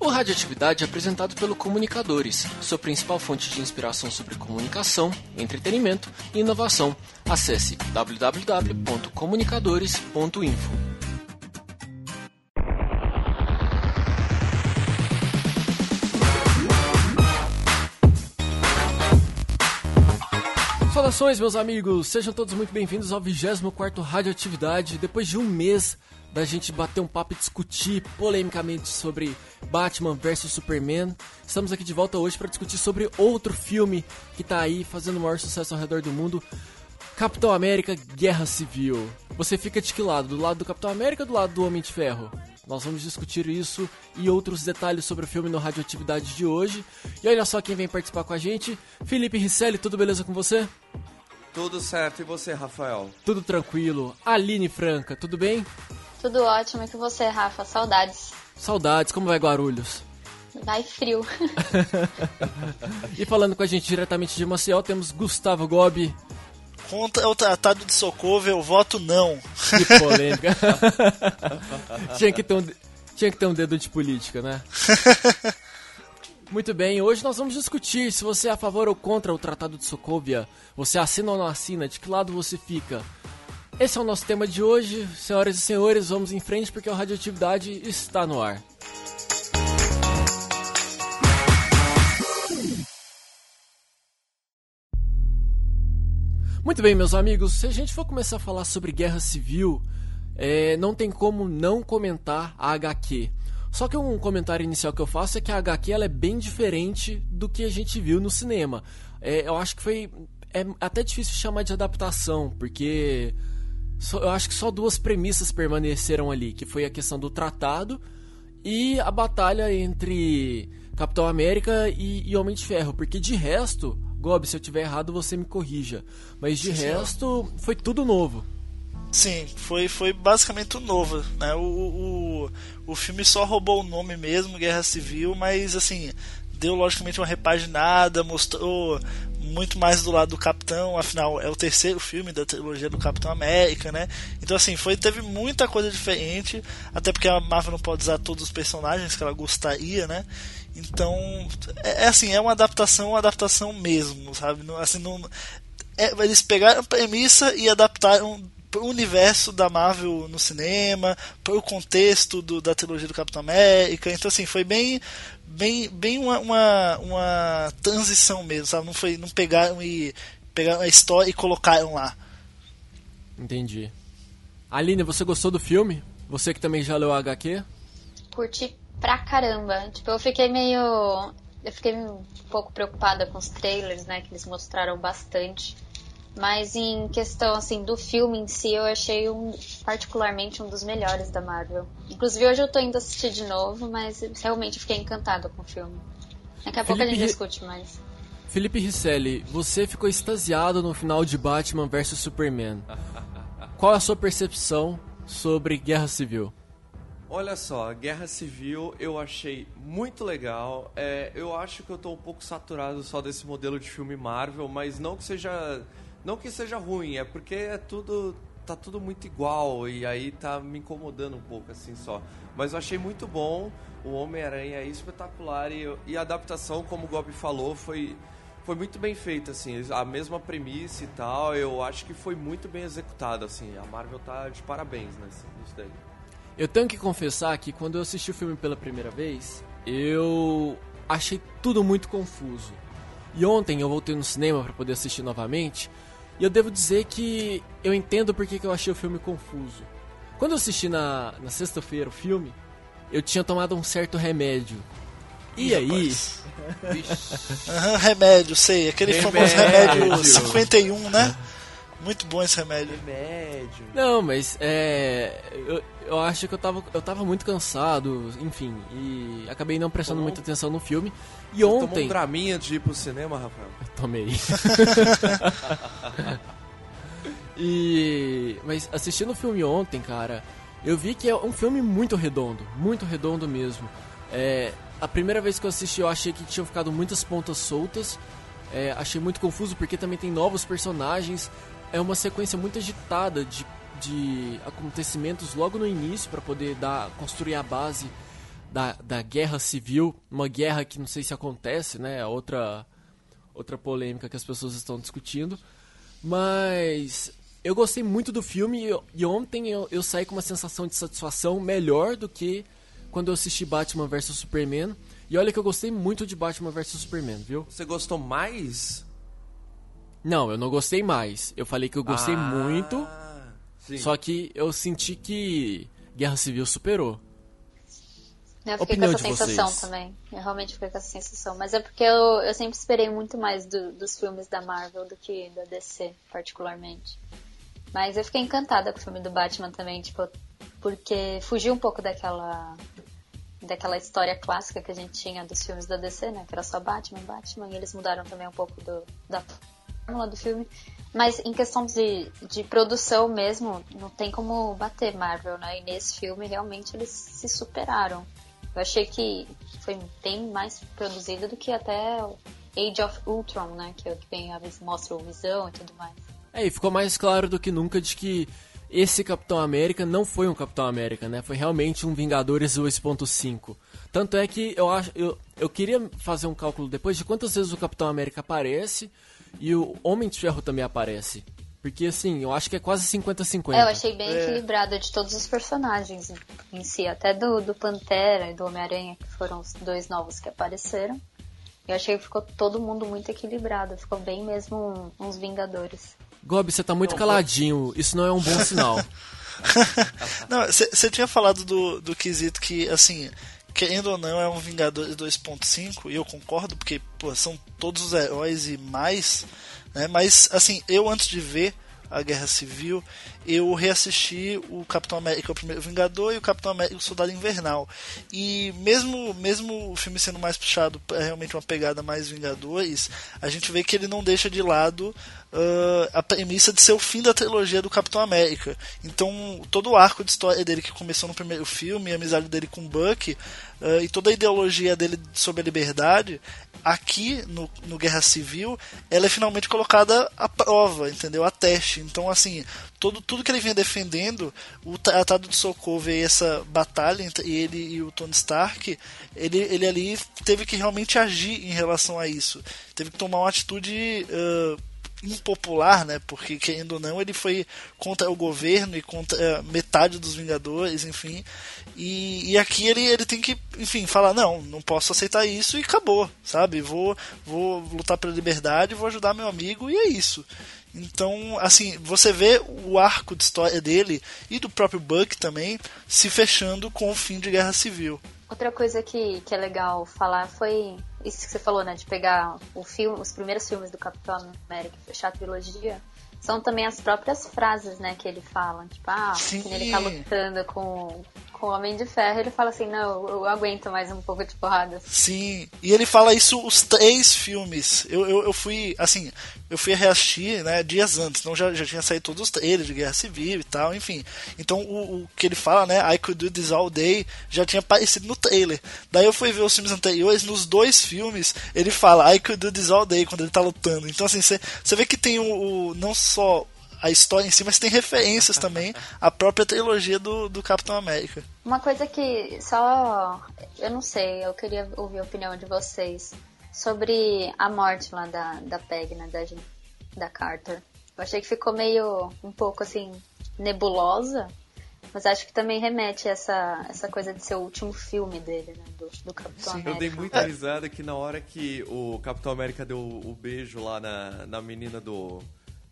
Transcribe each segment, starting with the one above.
O Radioatividade é apresentado pelo Comunicadores, sua principal fonte de inspiração sobre comunicação, entretenimento e inovação. Acesse www.comunicadores.info. Saudações, meus amigos! Sejam todos muito bem-vindos ao 24 Radioatividade. Depois de um mês da gente bater um papo e discutir polemicamente sobre Batman vs Superman. Estamos aqui de volta hoje para discutir sobre outro filme que está aí fazendo o maior sucesso ao redor do mundo. Capitão América Guerra Civil. Você fica de que lado? Do lado do Capitão América ou do lado do Homem de Ferro? Nós vamos discutir isso e outros detalhes sobre o filme no Radioatividade de hoje. E olha só quem vem participar com a gente. Felipe Risselli, tudo beleza com você? Tudo certo, e você, Rafael? Tudo tranquilo. Aline Franca, tudo bem? Tudo ótimo, e com você, Rafa? Saudades. Saudades, como vai Guarulhos? Vai frio. e falando com a gente diretamente de Maceió, temos Gustavo Gobi. Contra o tratado de Socorro, eu voto não. Que polêmica. tinha, que ter um, tinha que ter um dedo de política, né? Muito bem, hoje nós vamos discutir se você é a favor ou contra o Tratado de Sokovia. Você assina ou não assina? De que lado você fica? Esse é o nosso tema de hoje. Senhoras e senhores, vamos em frente porque a radioatividade está no ar. Muito bem, meus amigos, se a gente for começar a falar sobre guerra civil, é, não tem como não comentar a HQ. Só que um comentário inicial que eu faço é que a HQ ela é bem diferente do que a gente viu no cinema. É, eu acho que foi é até difícil chamar de adaptação, porque só, eu acho que só duas premissas permaneceram ali, que foi a questão do tratado e a batalha entre Capitão América e, e Homem de Ferro, porque de resto, Gob, se eu tiver errado você me corrija, mas de Sim, resto senhor. foi tudo novo. Sim, foi, foi basicamente tudo novo, né? O, o, o filme só roubou o nome mesmo, Guerra Civil, mas assim, deu logicamente uma repaginada, mostrou muito mais do lado do Capitão, afinal é o terceiro filme da trilogia do Capitão América, né? Então assim, foi teve muita coisa diferente, até porque a Marvel não pode usar todos os personagens que ela gostaria, né? Então, é, é assim, é uma adaptação, uma adaptação mesmo, sabe? Não, assim, não, é, eles pegaram a premissa e adaptaram pro universo da Marvel no cinema, pro contexto do, da trilogia do Capitão América. Então assim, foi bem bem, bem uma, uma, uma transição mesmo, sabe? Não foi não pegaram e pegaram a história e colocaram lá. Entendi. Aline, você gostou do filme? Você que também já leu a HQ? Curti pra caramba. Tipo, eu fiquei meio eu fiquei um pouco preocupada com os trailers, né, que eles mostraram bastante. Mas em questão assim do filme em si, eu achei um particularmente um dos melhores da Marvel. Inclusive hoje eu tô indo assistir de novo, mas realmente fiquei encantado com o filme. Daqui a Felipe pouco a gente discute mais. Felipe Risselli, você ficou extasiado no final de Batman vs Superman. Qual é a sua percepção sobre Guerra Civil? Olha só, Guerra Civil eu achei muito legal. É, eu acho que eu tô um pouco saturado só desse modelo de filme Marvel, mas não que seja não que seja ruim, é porque é tudo. tá tudo muito igual e aí tá me incomodando um pouco assim só. Mas eu achei muito bom. O Homem-Aranha é espetacular e, e a adaptação, como o Gobi falou, foi foi muito bem feita, assim, a mesma premissa e tal, eu acho que foi muito bem executada, assim, a Marvel tá de parabéns nesse, nisso daí. Eu tenho que confessar que quando eu assisti o filme pela primeira vez, eu achei tudo muito confuso. E ontem eu voltei no cinema para poder assistir novamente, e eu devo dizer que eu entendo porque que eu achei o filme confuso. Quando eu assisti na, na sexta-feira o filme, eu tinha tomado um certo remédio. E Ih, aí. uhum, remédio, sei. Aquele remédio. famoso remédio 51, né? Muito bom esse remédio. Remédio. Não, mas é. Eu, eu acho que eu tava, eu tava muito cansado, enfim, e acabei não prestando Tomou. muita atenção no filme. E Você ontem. Tomou um draminha de ir pro cinema, Rafael? Eu tomei. e. Mas assistindo o filme ontem, cara, eu vi que é um filme muito redondo, muito redondo mesmo. É, a primeira vez que eu assisti, eu achei que tinham ficado muitas pontas soltas. É, achei muito confuso porque também tem novos personagens é uma sequência muito agitada de, de acontecimentos logo no início para poder dar construir a base da, da guerra civil, uma guerra que não sei se acontece, né? Outra, outra polêmica que as pessoas estão discutindo. Mas eu gostei muito do filme e, e ontem eu, eu saí com uma sensação de satisfação melhor do que quando eu assisti Batman vs Superman. E olha que eu gostei muito de Batman vs Superman, viu? Você gostou mais? Não, eu não gostei mais. Eu falei que eu gostei Ah, muito, Sim. só que eu senti que Guerra Civil superou. Eu fiquei Opinião com essa sensação vocês. também. Eu realmente fiquei com essa sensação. Mas é porque eu, eu sempre esperei muito mais do- dos filmes da Marvel do que da DC, particularmente. Mas eu fiquei encantada com o filme do Batman também, tipo, porque fugiu um pouco daquela daquela história clássica que a gente tinha dos filmes da DC, né? Que era só Batman, Batman, e eles mudaram também um pouco do, da fórmula do filme. Mas em questão de, de produção mesmo, não tem como bater Marvel, né? E nesse filme realmente eles se superaram. Eu achei que foi bem mais produzido do que até Age of Ultron, né? Que é que às vezes mostra o Visão e tudo mais. É, e ficou mais claro do que nunca de que esse Capitão América não foi um Capitão América, né? Foi realmente um Vingadores 2.5. Tanto é que eu acho. Eu, eu queria fazer um cálculo depois de quantas vezes o Capitão América aparece e o Homem de Ferro também aparece. Porque assim, eu acho que é quase 50-50. É, eu achei bem equilibrado de todos os personagens em si, até do, do Pantera e do Homem-Aranha, que foram os dois novos que apareceram. Eu achei que ficou todo mundo muito equilibrado, ficou bem mesmo um- uns Vingadores. Gob, você tá muito caladinho. Isso não é um bom sinal. Não, você tinha falado do, do quesito que, assim, querendo ou não, é um Vingadores 2.5, e eu concordo, porque, pô, são todos os heróis e mais, né? Mas, assim, eu antes de ver a Guerra Civil, eu reassisti o Capitão América, o primeiro Vingador, e o Capitão América, o Soldado Invernal. E mesmo, mesmo o filme sendo mais puxado para realmente uma pegada mais Vingadores, a gente vê que ele não deixa de lado ah, a premissa de ser o fim da trilogia do Capitão América. Então, todo o arco de história dele que começou no primeiro filme, a amizade dele com o Buck, ah, e toda a ideologia dele sobre a liberdade, aqui no, no Guerra Civil, ela é finalmente colocada à prova, entendeu? A teste. Então, assim, todo, tudo que ele vinha defendendo, o Tratado de Sokovia e essa batalha entre ele e o Tony Stark, ele, ele ali teve que realmente agir em relação a isso. Teve que tomar uma atitude. ah, impopular, né? Porque querendo ou não, ele foi contra o governo e contra eh, metade dos Vingadores, enfim. E, e aqui ele, ele tem que, enfim, falar não, não posso aceitar isso e acabou, sabe? Vou vou lutar pela liberdade, vou ajudar meu amigo e é isso. Então, assim, você vê o arco de história dele e do próprio Buck também se fechando com o fim de Guerra Civil. Outra coisa que, que é legal falar foi isso que você falou, né? De pegar o filme, os primeiros filmes do Capitão América e fechar a trilogia. São também as próprias frases, né, que ele fala. Tipo, ah, Sim. que ele tá lutando com, com o Homem de Ferro, ele fala assim, não, eu aguento mais um pouco de porrada. Sim, e ele fala isso os três filmes. Eu, eu, eu fui, assim, eu fui reassistir, né, dias antes, então já, já tinha saído todos os trailers de Guerra Civil e tal, enfim. Então o, o que ele fala, né, I could do this all day, já tinha aparecido no trailer. Daí eu fui ver os filmes anteriores, nos dois filmes, ele fala I could do this all day quando ele tá lutando. Então, assim, você vê que tem o, o não só a história em si, mas tem referências também à própria trilogia do, do Capitão América. Uma coisa que só. Eu não sei, eu queria ouvir a opinião de vocês sobre a morte lá da, da Peg, né? Da, da Carter. Eu achei que ficou meio. um pouco assim. nebulosa. Mas acho que também remete a essa, essa coisa de ser o último filme dele, né? Do, do Capitão América. Eu dei muita risada que na hora que o Capitão América deu o beijo lá na, na menina do,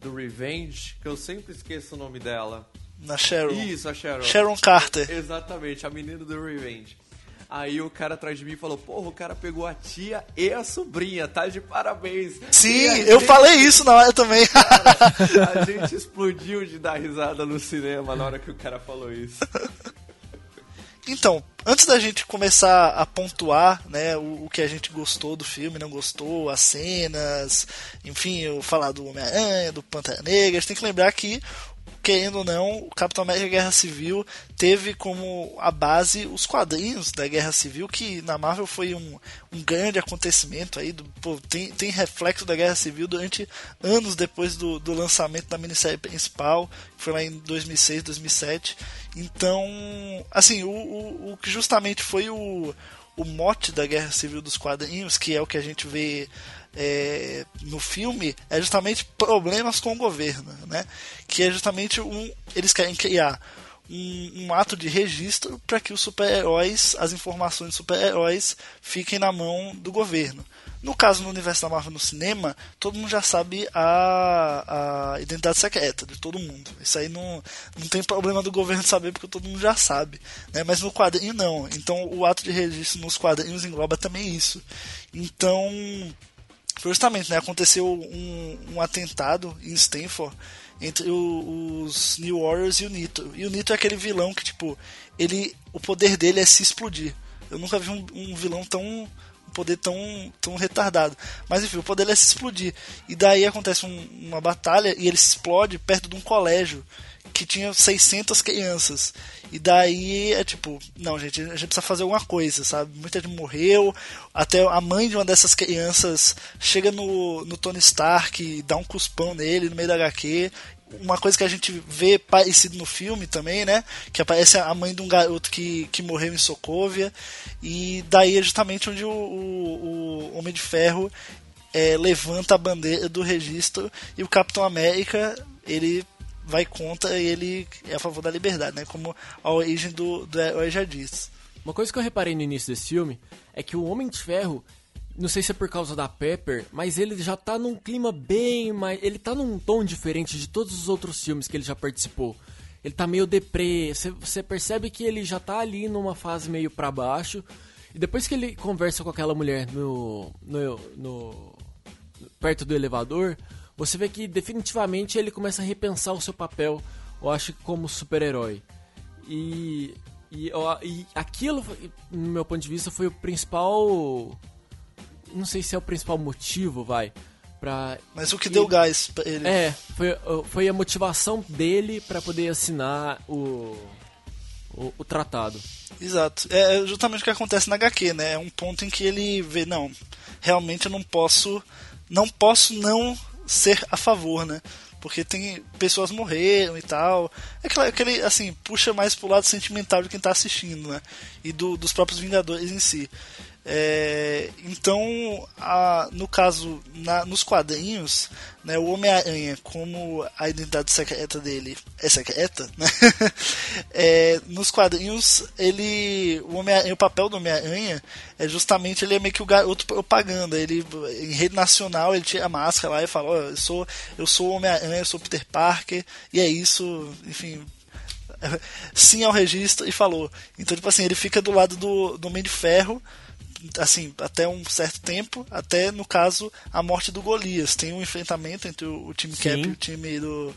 do Revenge, que eu sempre esqueço o nome dela. Na Sharon. Isso, a Sharon. Sharon Carter. Exatamente, a menina do Revenge. Aí o cara atrás de mim falou, porra, o cara pegou a tia e a sobrinha, tá de parabéns. Sim, E a eu gente- falei isso na hora também. A gente explodiu de dar risada no cinema na hora que o cara falou isso. Então, antes da gente começar a pontuar né, o, o que a gente gostou do filme, não gostou, as cenas, enfim, eu falar do Homem-Aranha, do Pantera Negra, a gente tem que lembrar que querendo ou não, o Capitão América Guerra Civil teve como a base os quadrinhos da Guerra Civil, que na Marvel foi um, um grande acontecimento aí, do, pô, tem, tem reflexo da Guerra Civil durante anos depois do, do lançamento da minissérie principal, que foi lá em 2006, 2007. Então, assim, o, o, o que justamente foi o, o mote da Guerra Civil dos quadrinhos, que é o que a gente vê é, no filme é justamente problemas com o governo, né? Que é justamente um, eles querem criar um, um ato de registro para que os super-heróis, as informações de super-heróis, fiquem na mão do governo. No caso, no universo da Marvel no cinema, todo mundo já sabe a, a identidade secreta de todo mundo. Isso aí não, não tem problema do governo saber, porque todo mundo já sabe. Né? Mas no quadrinho, não. Então, o ato de registro nos quadrinhos engloba também isso. Então, justamente, né, aconteceu um, um atentado em Stanford entre o, os New Warriors e o Nito. E o Nito é aquele vilão que, tipo, ele, o poder dele é se explodir. Eu nunca vi um, um vilão tão poder tão, tão retardado. Mas enfim, o poder dele é se explodir. E daí acontece um, uma batalha e ele se explode perto de um colégio que tinha 600 crianças. E daí é tipo, não, gente, a gente precisa fazer alguma coisa, sabe? Muita gente morreu, até a mãe de uma dessas crianças chega no, no Tony Stark dá um cuspão nele no meio da HQ. Uma coisa que a gente vê parecido no filme também, né? Que aparece a mãe de um garoto que, que morreu em Sokovia. E daí é justamente onde o, o, o Homem de Ferro é, levanta a bandeira do registro e o Capitão América ele vai contra e ele é a favor da liberdade, né? Como a origem do, do herói já diz. Uma coisa que eu reparei no início desse filme é que o Homem de Ferro, não sei se é por causa da Pepper, mas ele já tá num clima bem mais. Ele tá num tom diferente de todos os outros filmes que ele já participou. Ele tá meio deprê, você percebe que ele já tá ali numa fase meio para baixo. E depois que ele conversa com aquela mulher no, no, no perto do elevador, você vê que definitivamente ele começa a repensar o seu papel, eu acho, como super-herói. E, e, e aquilo, no meu ponto de vista, foi o principal. Não sei se é o principal motivo, vai. Pra, Mas o que deu gás pra ele. É, foi, foi a motivação dele para poder assinar o, o, o, tratado. Exato. É, é justamente o que acontece na HQ, né? É um ponto em que ele vê, não, realmente eu não posso. Não posso não ser a favor, né? Porque tem pessoas morreram e tal. É aquele, aquele assim, puxa mais pro lado sentimental de quem tá assistindo, né? E do, dos próprios Vingadores em si. É, então, a, no caso, na, nos quadrinhos, né, o Homem-Aranha, como a identidade secreta dele é secreta, né? é, nos quadrinhos, ele, o, Homem o papel do Homem-Aranha é justamente ele é meio que o garoto propaganda. Ele, em rede nacional, ele tira a máscara lá e fala: oh, eu sou, eu sou o Homem-Aranha, eu sou Peter Parker, e é isso, enfim, sim ao registro e falou. Então, tipo assim, ele fica do lado do, do Homem de Ferro assim, até um certo tempo, até no caso a morte do Golias. Tem um enfrentamento entre o, o time Sim. Cap e o time do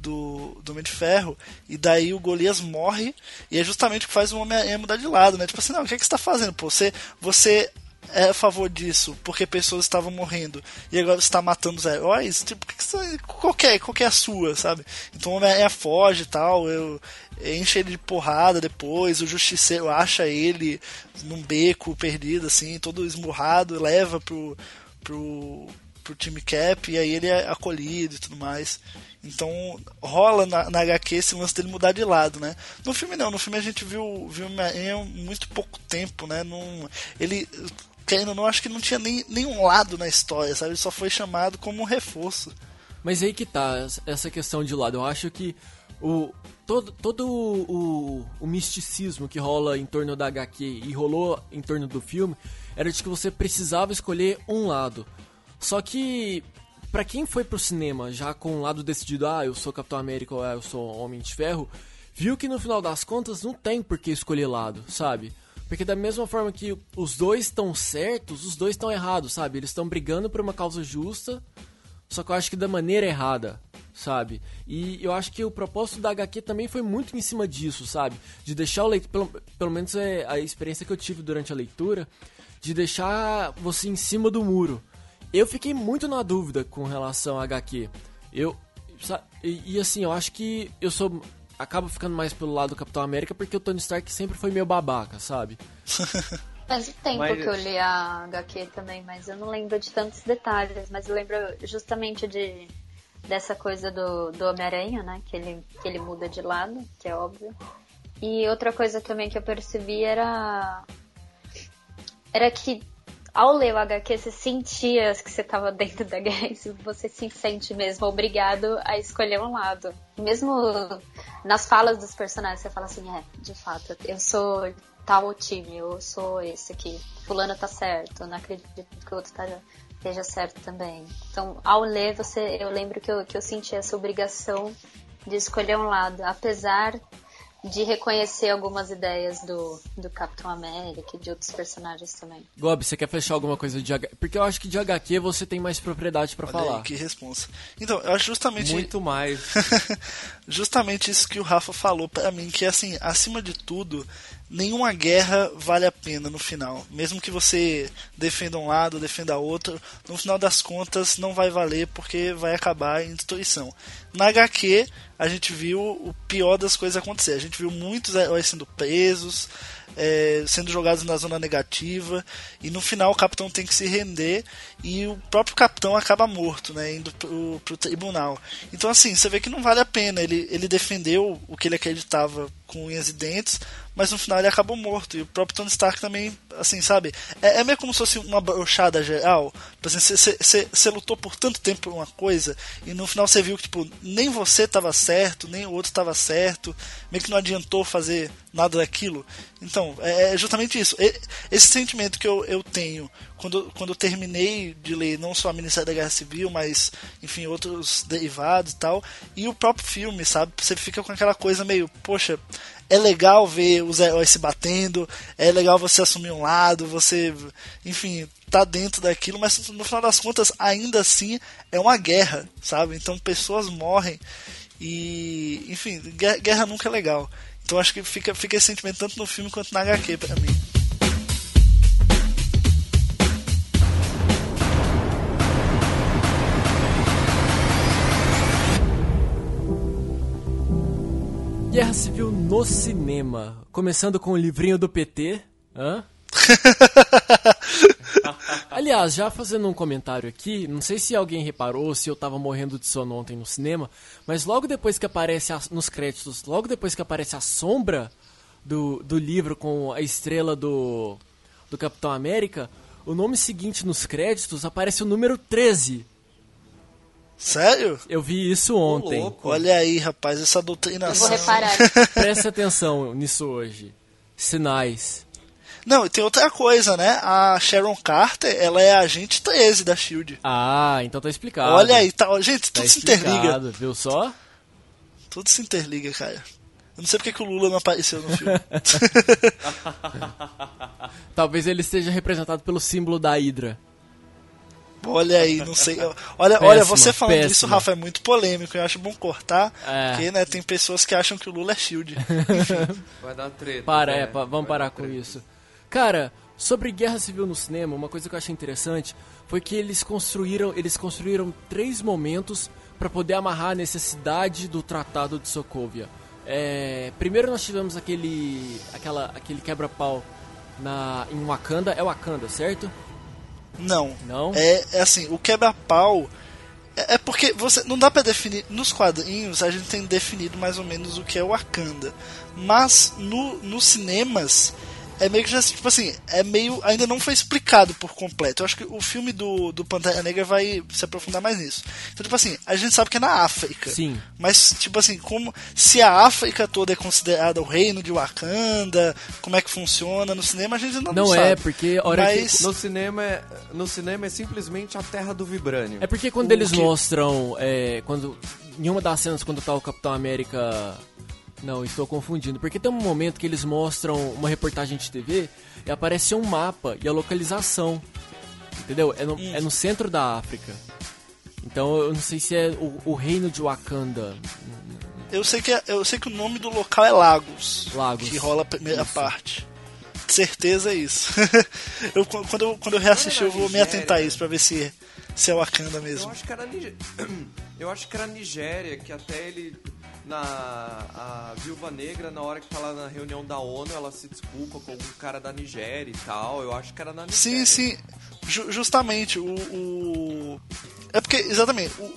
do, do Homem de Ferro, e daí o Golias morre, e é justamente o que faz o Homem-Aranha mudar de lado, né? Tipo assim, não, o que, é que você tá fazendo? Pô, você, você é a favor disso porque pessoas estavam morrendo e agora está matando os heróis, tipo, que que qualquer, qualquer a sua, sabe? Então o Homem-Aranha foge e tal, eu, enche ele de porrada depois, o justiceiro acha ele num beco perdido, assim, todo esmurrado, leva pro, pro, pro time Cap e aí ele é acolhido e tudo mais. Então rola na, na HQ esse lance dele mudar de lado, né? No filme não, no filme a gente viu, viu em muito pouco tempo, né? Num, ele ou não, acho que não tinha nem, nenhum lado na história, sabe? Ele só foi chamado como um reforço. Mas aí que tá, essa questão de lado. Eu acho que o, todo, todo o, o, misticismo que rola em torno da HQ e rolou em torno do filme era de que você precisava escolher um lado. Só que, para quem foi pro cinema já com um lado decidido, ah, eu sou Capitão América ou ah, eu sou Homem de Ferro, viu que no final das contas não tem por que escolher lado, sabe? Porque da mesma forma que os dois estão certos, os dois estão errados, sabe? Eles estão brigando por uma causa justa, só que eu acho que da maneira errada, sabe? E eu acho que o propósito da HQ também foi muito em cima disso, sabe? De deixar o leitor, pelo, pelo menos é a experiência que eu tive durante a leitura, de deixar você em cima do muro. Eu fiquei muito na dúvida com relação à HQ. Eu, E, e, assim, eu acho que eu sou. Acabo ficando mais pelo lado do Capitão América porque o Tony Stark sempre foi meio babaca, sabe? Faz tempo mas... que eu li a HQ também, mas eu não lembro de tantos detalhes. Mas eu lembro justamente de dessa coisa do, do Homem-Aranha, né? Que ele, que ele muda de lado, que é óbvio. E outra coisa também que eu percebi era. Era que ao ler o HQ, você sentia que você estava dentro da guerra e você se sente mesmo obrigado a escolher um lado. Mesmo nas falas dos personagens, você fala assim, é, de fato, eu sou tal time, eu sou esse aqui. Fulano tá certo, não acredito que o outro tá, esteja certo também. Então, ao ler, você, eu lembro que eu, que eu senti essa obrigação de escolher um lado, apesar de reconhecer algumas ideias do, do Capitão América e de outros personagens também. Gob, você quer fechar alguma coisa de HQ? Porque eu acho que de HQ você tem mais propriedade para falar. Aí, que responsa. Então, eu acho justamente. Muito mais. justamente isso que o Rafa falou para mim, que assim, acima de tudo, nenhuma guerra vale a pena no final. Mesmo que você defenda um lado, defenda outro, no final das contas não vai valer porque vai acabar em destruição. Na HQ, a gente viu o pior das coisas acontecer. A gente viu muitos heróis sendo presos, é, sendo jogados na zona negativa, e no final o capitão tem que se render e o próprio capitão acaba morto, né, indo pro, pro tribunal. Então, assim, você vê que não vale a pena. Ele, ele defendeu o que ele acreditava com unhas e dentes, mas no final ele acabou morto. E o próprio Tony Stark também, assim, sabe? É, é meio como se fosse uma brochada geral. Você lutou por tanto tempo por uma coisa e no final você viu que, tipo, nem você estava certo, nem o outro estava certo, meio que não adiantou fazer nada daquilo. Então, é, é justamente isso. Esse sentimento que eu, eu tenho quando, quando eu terminei de ler não só a Ministério da Guerra Civil, mas, enfim, outros derivados e tal, e o próprio filme, sabe? Você fica com aquela coisa meio, poxa, é legal ver os heróis se batendo, é legal você assumir um lado, você, enfim, tá dentro daquilo, mas no final das contas, ainda assim, é uma guerra, sabe? Então pessoas morrem e, enfim, guerra nunca é legal. Então acho que fica, fica esse sentimento tanto no filme quanto na HQ pra mim. Guerra Civil no cinema. Começando com o livrinho do PT. Hã? Aliás, já fazendo um comentário aqui, não sei se alguém reparou, se eu tava morrendo de sono ontem no cinema, mas logo depois que aparece a, nos créditos, logo depois que aparece a sombra do, do livro com a estrela do, do Capitão América, o nome seguinte nos créditos aparece o número 13. Sério? Eu vi isso ontem. Olha aí, rapaz, essa doutrinação. Eu vou reparar. Preste atenção nisso hoje. Sinais. Não, e tem outra coisa, né? A Sharon Carter, ela é a agente 13 da SHIELD. Ah, então tá explicado. Olha aí, tá, gente, tudo tá se interliga. Viu só? Tudo se interliga, cara. Eu não sei porque que o Lula não apareceu no filme. Talvez ele esteja representado pelo símbolo da Hydra. Olha aí, não sei. Olha, péssima, olha você falando péssima. isso, Rafa, é muito polêmico. Eu acho bom cortar, é. porque né, tem pessoas que acham que o Lula é Shield. Vai dar treta. Para, né? é, vamos parar com isso. Cara, sobre guerra civil no cinema, uma coisa que eu achei interessante foi que eles construíram, eles construíram três momentos para poder amarrar a necessidade do Tratado de Sokovia. É, primeiro nós tivemos aquele, aquela, aquele quebra-pau na em Wakanda, é Wakanda, certo? Não. Não? É, é assim, o quebra-pau. É, é porque você não dá para definir. Nos quadrinhos a gente tem definido mais ou menos o que é o Wakanda. Mas no, nos cinemas é meio que já, tipo assim, é meio. Ainda não foi explicado por completo. Eu acho que o filme do, do Pantera Negra vai se aprofundar mais nisso. Então, tipo assim, a gente sabe que é na África. Sim. Mas, tipo assim, como. Se a África toda é considerada o reino de Wakanda, como é que funciona no cinema, a gente ainda não, não sabe. Não é, porque hora Mas que... no cinema é, no cinema é simplesmente a terra do vibrânio. É porque quando o eles que... mostram. É, quando. Em uma das cenas, quando tá o Capitão América não, estou confundindo. Porque tem um momento que eles mostram uma reportagem de TV e aparece um mapa e a localização. Entendeu? É no, é no centro da África. Então eu não sei se é o, o reino de Wakanda. Eu sei, que é, eu sei que o nome do local é Lagos. Lagos. Que rola a primeira Isso. parte. certeza é isso. eu, quando, eu, quando eu reassistir, eu vou me atentar a isso pra ver se, se é Wakanda mesmo. Eu acho que era Nigéria. Eu acho que era Nigéria, que até ele. Na a Viúva Negra, na hora que tá lá na reunião da ONU, ela se desculpa com algum cara da Nigéria e tal. Eu acho que era na Sim, Nigéria. sim. Ju justamente, o, o, É porque, exatamente, o,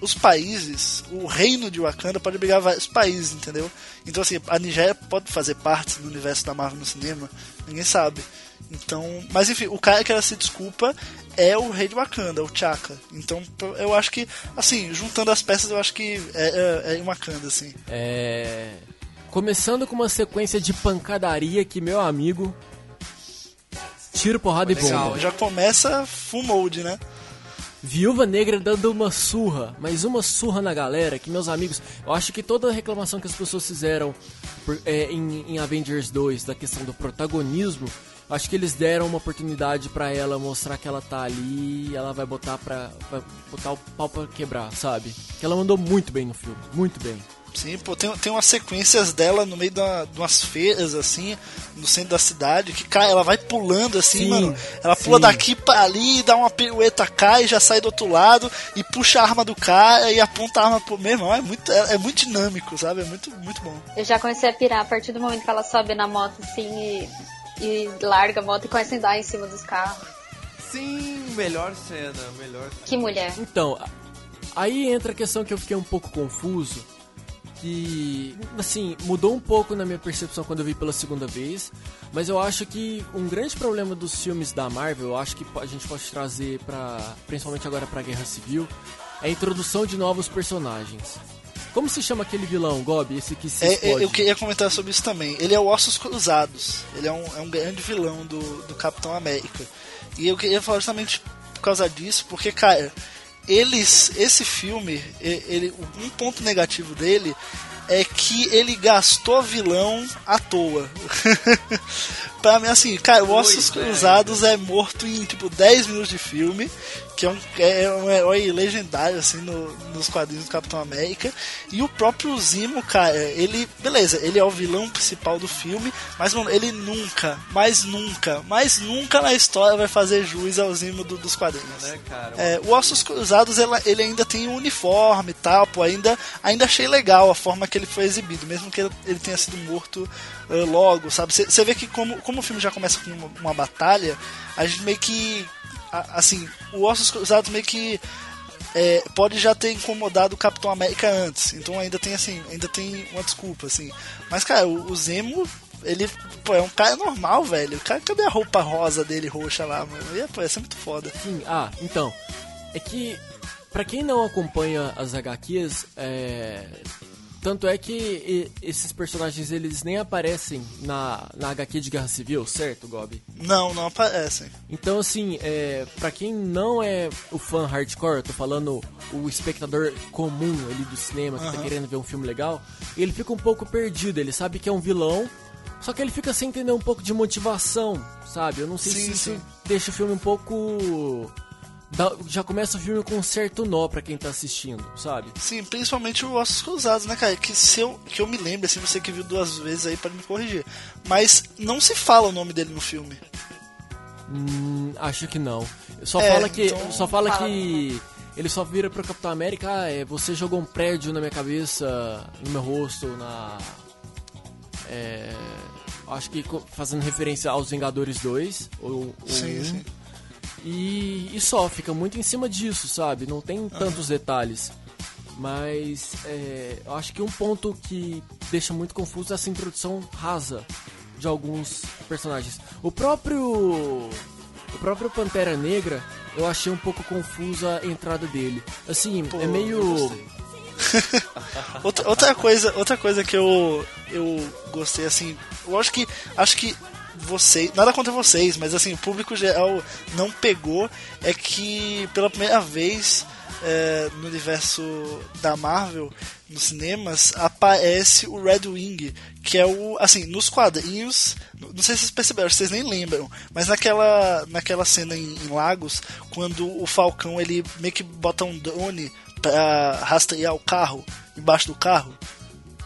os países, o reino de Wakanda pode brigar vários países, entendeu? Então, assim, a Nigéria pode fazer parte do universo da Marvel no cinema, ninguém sabe. Então, mas enfim, o cara que ela se desculpa é o rei de Wakanda, o Chaka. Então, eu acho que, assim, juntando as peças, eu acho que é, é, é em Wakanda, assim. É. Começando com uma sequência de pancadaria que, meu amigo. Tiro, porrada e bomba. Já começa full mode, né? Viúva Negra dando uma surra, mas uma surra na galera, que meus amigos, eu acho que toda a reclamação que as pessoas fizeram por, é, em, em, Avengers 2 da questão do protagonismo, acho que eles deram uma oportunidade para ela mostrar que ela tá ali e ela vai botar pra vai botar o pau pra quebrar, sabe? Que ela mandou muito bem no filme, muito bem. Sim, pô, tem, tem umas sequências dela no meio de, uma, de umas feiras, assim, no centro da cidade, que cai, ela vai pulando assim, sim, mano. Ela sim. pula daqui pra ali, dá uma pirueta, cai, já sai do outro lado e puxa a arma do cara e aponta a arma pro meu irmão. É muito, é, é, muito dinâmico, sabe? É muito, muito bom. Eu já comecei a pirar a partir do momento que ela sobe na moto assim e, e larga a moto e começa a andar em cima dos carros. Sim, melhor cena, melhor cena. Que mulher. Então, aí entra a questão que eu fiquei um pouco confuso que, assim, mudou um pouco na minha percepção quando eu vi pela segunda vez, mas eu acho que um grande problema dos filmes da Marvel, eu acho que a gente pode trazer para principalmente agora para Guerra Civil, é a introdução de novos personagens. Como se chama aquele vilão, Gob? Esse que se é, é Eu queria comentar sobre isso também. Ele é o Ossos Cruzados. Ele é um, é um grande vilão do, do Capitão América. E eu queria falar justamente por causa disso, porque, cara, eles, esse filme, ele, um ponto negativo dele é que ele gastou vilão à toa. pra mim, assim, cara, o Ossos Cruzados é morto em tipo 10 minutos de filme que é um, é um herói legendário, assim, no, nos quadrinhos do Capitão América. E o próprio Zimo, cara, ele, beleza, ele é o vilão principal do filme, mas, mano, ele nunca, mais nunca, mais nunca na história vai fazer juiz ao Zimo do, dos quadrinhos. Né, cara? É, o Ossos Cruzados, ele, ele ainda tem um uniforme e tal, pô, ainda, ainda achei legal a forma que ele foi exibido, mesmo que ele, ele tenha sido morto uh, logo, sabe? Você vê que como, como o filme já começa com uma, uma batalha, a gente meio que assim, o Ossos Cruzados meio que é, pode já ter incomodado o Capitão América antes. Então ainda tem assim, ainda tem uma desculpa, assim. Mas, cara, o, o Zemo, ele pô, é um cara normal, velho. Cara, cadê a roupa rosa dele, roxa lá, mano? Ia, pô, ia ser muito foda. Sim, ah, então. É que, para quem não acompanha as HQs, é, tanto é que esses personagens eles nem aparecem na, na HQ de Guerra Civil, certo, Gobi? Não, não aparecem. Então, assim, é, para quem não é o fã hardcore, eu tô falando o espectador comum ali do cinema que uhum. tá querendo ver um filme legal, ele fica um pouco perdido. Ele sabe que é um vilão, só que ele fica sem entender um pouco de motivação, sabe? Eu não sei sim, se isso sim. deixa o filme um pouco já começa o filme com um certo nó para quem tá assistindo, sabe? Sim, principalmente o Ossos Cruzados, né, cara? Que se eu, que eu me lembro, assim, você que viu duas vezes aí pode me corrigir. Mas não se fala o nome dele no filme. Hum, acho que não. Só é, fala que. Então... Só fala que. Ele só vira pro Capitão América, ah, é, você jogou um prédio na minha cabeça, no meu rosto, na. É, acho que fazendo referência aos Vingadores 2, ou, ou sim, 1. Sim. E, e só, fica muito em cima disso, sabe? Não tem tantos detalhes. Mas é, eu acho que um ponto que deixa muito confuso é essa introdução rasa de alguns personagens. O próprio. O próprio Pantera Negra, eu achei um pouco confusa a entrada dele. Assim, Pô, é meio. outra, outra coisa, outra coisa que eu eu gostei assim, eu acho que acho que vocês, nada contra vocês, mas assim, o público geral não pegou é que pela primeira vez é, no universo da Marvel, nos cinemas, aparece o Red Wing, que é o, assim, nos quadrinhos, não sei se vocês perceberam, vocês nem lembram, mas naquela, naquela cena em, em Lagos, quando o Falcão ele meio que bota um drone pra rastrear o carro, embaixo do carro,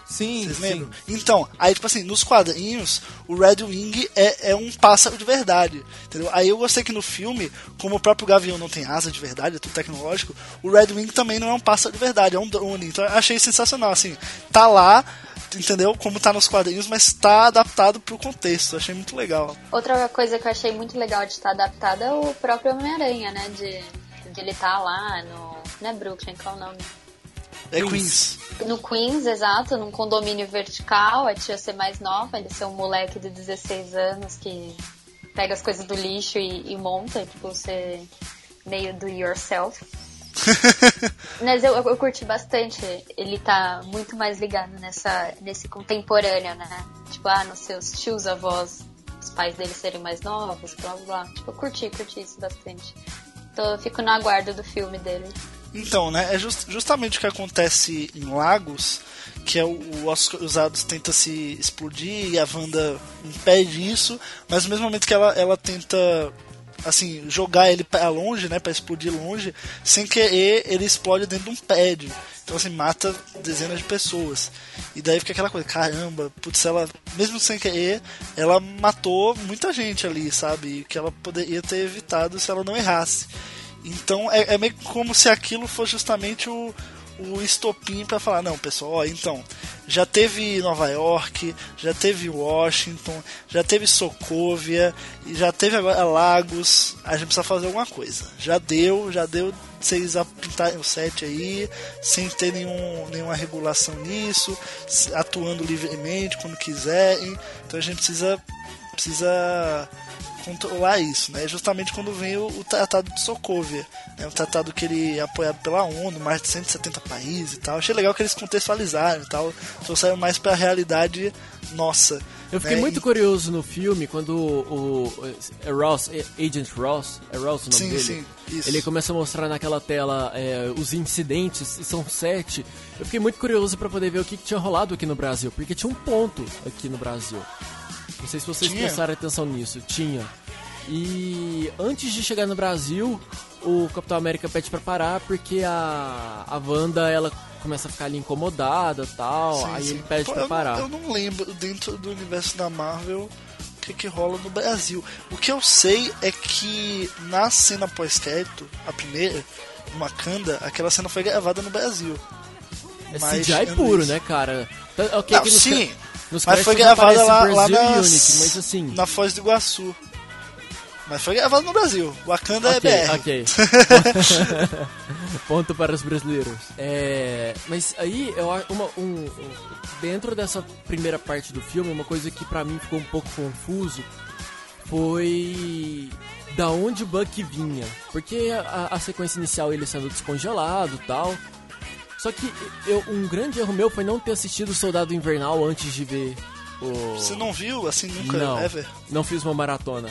Sim, Vocês sim. Então, aí, tipo assim, nos quadrinhos, o Red Wing é, é um pássaro de verdade. Entendeu? Aí eu gostei que no filme, como o próprio Gavião não tem asa de verdade, é tudo tecnológico, o Red Wing também não é um pássaro de verdade, é um drone. Então eu achei sensacional, assim, tá lá, entendeu? Como tá nos quadrinhos, mas tá adaptado pro contexto. Achei muito legal. Outra coisa que eu achei muito legal de estar adaptada é o próprio Homem-Aranha, né? De, de ele estar lá no. Não é Brooklyn, qual é o nome? É Queens. No Queens, exato, num condomínio vertical, a tia ser mais nova, ele ser um moleque de 16 anos que pega as coisas do lixo e, e monta, tipo, ser meio do yourself. Mas eu, eu curti bastante. Ele tá muito mais ligado nessa, nesse contemporâneo, né? Tipo, ah, nos seus tios avós, os pais dele serem mais novos, blá blá blá. Tipo, eu curti, curti isso bastante. Então eu fico no aguardo do filme dele. Então, né, é just- justamente o que acontece em Lagos, que é o, o Usados tenta se explodir e a Wanda impede isso, mas no mesmo momento que ela, ela tenta assim, jogar ele pra longe, né, para explodir longe, sem querer ele explode dentro de um prédio. Então assim, mata dezenas de pessoas. E daí fica aquela coisa, caramba, putz, ela, mesmo sem querer, ela matou muita gente ali, sabe? Que ela poderia ter evitado se ela não errasse. Então é, é meio como se aquilo fosse justamente o, o estopim para falar, não, pessoal, ó, então, já teve Nova York, já teve Washington, já teve Sokovia, já teve agora Lagos, a gente precisa fazer alguma coisa. Já deu, já deu vocês a pintarem o set aí, sem ter nenhum, nenhuma regulação nisso, atuando livremente quando quiserem. Então a gente precisa precisa controlar isso, né? Justamente quando vem o, o Tratado de Sokovia, né? um tratado que ele é apoiado pela ONU, mais de 170 países e tal. Achei legal que eles contextualizaram e tal, trouxeram mais pra realidade nossa. Eu fiquei né? muito E- curioso no filme quando o, o- é Ross, é Agent Ross, é Ross o nome Sim, dele? sim, isso. Ele começa a mostrar naquela tela é, os incidentes, e são sete. Eu fiquei muito curioso pra poder ver o que, que tinha rolado aqui no Brasil, porque tinha um ponto aqui no Brasil. Não sei se vocês Tinha? prestaram atenção nisso. Tinha. E antes de chegar no Brasil, o Capitão América pede pra parar porque a, a Wanda, ela começa a ficar ali incomodada e tal. Sim, aí sim. ele pede Pô, pra eu parar. Não, eu não lembro dentro do universo da Marvel o que, que rola no Brasil. O que eu sei é que na cena pós-crédito, a primeira, em Wakanda, aquela cena foi gravada no Brasil. É Mas, CGI puro, isso- né, cara? Tá- ok, Não, sim, nos mas foi gravada lá, lá nas- Unity, mas assim... na Foz do Iguaçu. Mas foi gravado no Brasil. Wakanda Ok, é BR. ok. Ponto para os brasileiros. É, mas aí, eu acho uma, um, um- dentro dessa primeira parte do filme, uma coisa que pra mim ficou um pouco confuso foi da onde o Buck vinha. Porque a, a sequência inicial ele sendo descongelado e tal. Só que eu, um grande erro meu foi não ter assistido o Soldado Invernal antes de ver o. Você não viu, assim, nunca, não, ever? não fiz uma maratona.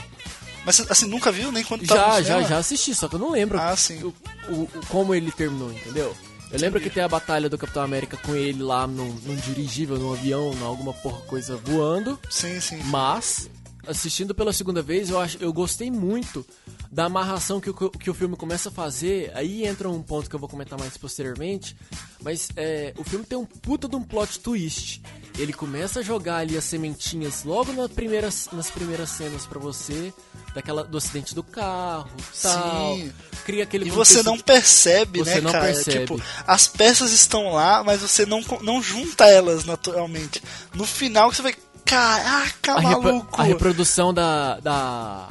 Mas assim, nunca viu nem quando tava Já, no já, já assisti, só que eu não lembro Ah, sim. o, o- o- como ele terminou, entendeu? Eu lembro que tem a batalha do Capitão América com ele lá num, num dirigível, num avião, em alguma porra coisa voando. Sim, sim. Mas, assistindo pela segunda vez, eu, acho, eu gostei muito da amarração que o, que o filme começa a fazer. Aí entra um ponto que eu vou comentar mais posteriormente. Mas é, o filme tem um puta de um plot twist. Ele começa a jogar ali as sementinhas logo na primeira, nas primeiras cenas pra você, daquela, do acidente do carro, tal. Sim. Cria aquele E você não percebe, Você né, não cara? percebe. Tipo, as peças estão lá, mas você não, não junta elas naturalmente. No final você vai. Caraca, a, repro- maluco! a reprodução da. da.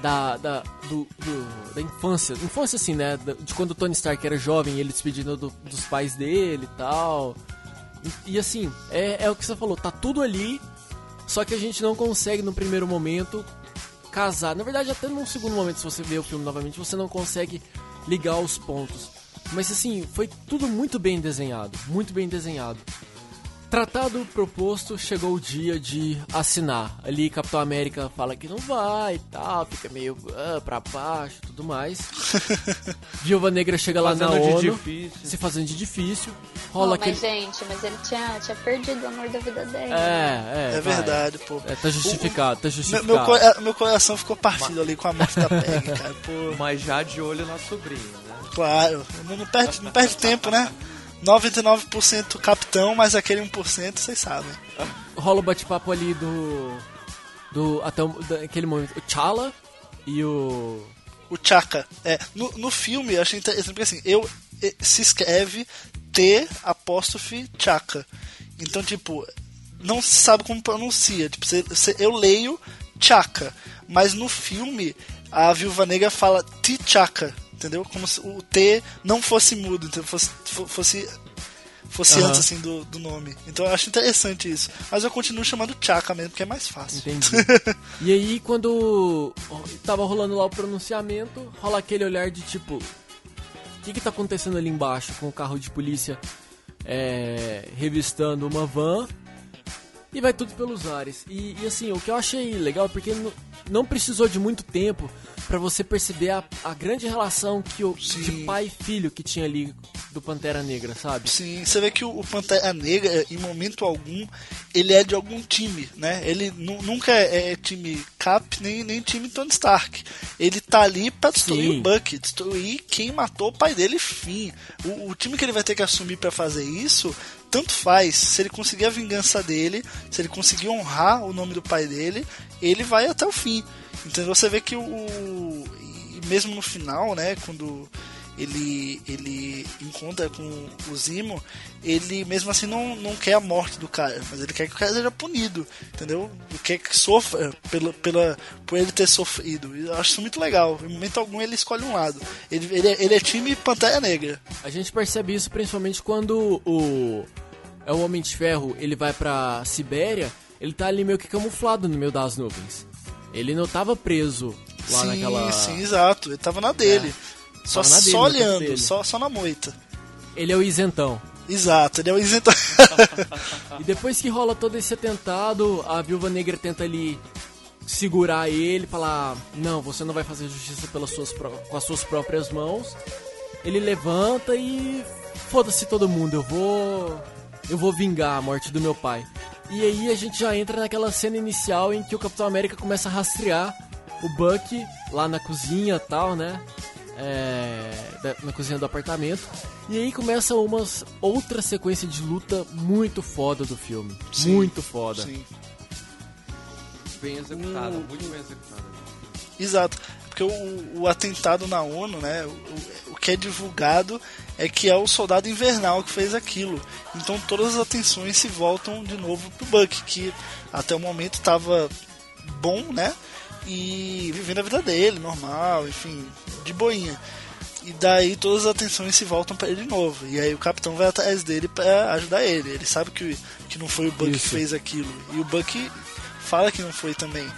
Da, da, do, do- da infância. Infância, assim, né? De quando o Tony Stark era jovem, ele despedindo do- dos pais dele e tal. E, e, assim, é, é o que você falou, tá tudo ali, só que a gente não consegue no primeiro momento casar. Na verdade, até num segundo momento, se você ver o filme novamente, você não consegue ligar os pontos. Mas assim, foi tudo muito bem desenhado, muito bem desenhado. Tratado proposto, chegou o dia de assinar. Ali Capitão América fala que não vai e tal, fica meio ah, pra baixo e tudo mais. Viúva Negra chega lá na Fazendo de ONU, difícil. se fazendo de difícil. Rola mas aquele... gente, mas ele tinha, tinha perdido o amor da vida dele. É, é, É vai. verdade, pô. É, tá justificado, tá Meu, justificado. meu, cora- meu coração ficou partido ali com a morte da Peg, cara. Pô, Mas já de olho na sobrinha, né? claro. Não, não perde, não perde tempo, né? 99% capitão, mas aquele 1% vocês sabem. Rola o bate-papo ali do. Do. Até o, daquele momento. O Chala e o. O Chaka. É, no, no filme eu achei interessante porque assim, eu se escreve T apóstrofe Chaka. Então, tipo, não se sabe como pronuncia. Tipo, cê, cê, eu leio Chaka, mas no filme a Viúva Negra fala T'Chaka, entendeu? Como se o T não fosse mudo, então fosse fosse fosse uhum. antes assim do, do nome. Então eu acho interessante isso. Mas eu continuo chamando Chaka mesmo, porque é mais fácil. Entendi. e aí quando tava rolando lá o pronunciamento, rola aquele olhar de tipo, o que que tá acontecendo ali embaixo com o carro de polícia é, revistando uma van e vai tudo pelos ares. E, e, assim, o que eu achei legal é porque não precisou de muito tempo para você perceber a, a, grande relação que o, de pai e filho que tinha ali do Pantera Negra, sabe? Sim, você vê que o, o Pantera Negra, em momento algum, ele é de algum time, né? Ele nunca é, é, time Cap, nem, nem time Tony Stark. Ele tá ali pra destruir Sim. o Buck, destruir quem matou o pai dele, fim. O, o time que ele vai ter que assumir para fazer isso tanto faz. Se ele conseguir a vingança dele, se ele conseguir honrar o nome do pai dele, ele vai até o fim. Então você vê que o, mesmo no final, né, quando ele ele encontra com o Zimo, ele mesmo assim não, não quer a morte do cara, mas ele quer que o cara seja punido, entendeu? Ele quer que sofra pela, pela, por ele ter sofrido. Eu acho isso muito legal. Em momento algum ele escolhe um lado. Ele, ele, é, ele é time Pantera Negra. A gente percebe isso principalmente quando o é o Homem de Ferro, ele vai pra Sibéria, ele tá ali meio que camuflado no meio das nuvens. Ele não tava preso lá sim, naquela. Sim, exato. Ele tava na dele. É. Só, dele, só olhando, só, só na moita. Ele é o isentão. Exato, ele é o isentão. e depois que rola todo esse atentado, a Viúva Negra tenta ali segurar ele, falar: Não, você não vai fazer justiça pelas suas, com as suas próprias mãos. Ele levanta e. Foda-se todo mundo, eu vou. Eu vou vingar a morte do meu pai. E aí a gente já entra naquela cena inicial em que o Capitão América começa a rastrear o Buck lá na cozinha e tal, né? É, na cozinha do apartamento. E aí começa umas outra sequência de luta muito foda do filme. Sim, muito foda. Sim. Bem executada, uh, muito bem executada. Exato. Porque o, o atentado na ONU, né? O, o que é divulgado é que é o soldado invernal que fez aquilo. Então todas as atenções se voltam de novo pro Buck, que até o momento estava bom, né? E vivendo a vida dele, normal, enfim, de boinha. E daí todas as atenções se voltam para ele de novo. E aí o capitão vai atrás dele para ajudar ele. Ele sabe que, que não foi o Buck Isso. que fez aquilo. E o Buck fala que não foi também.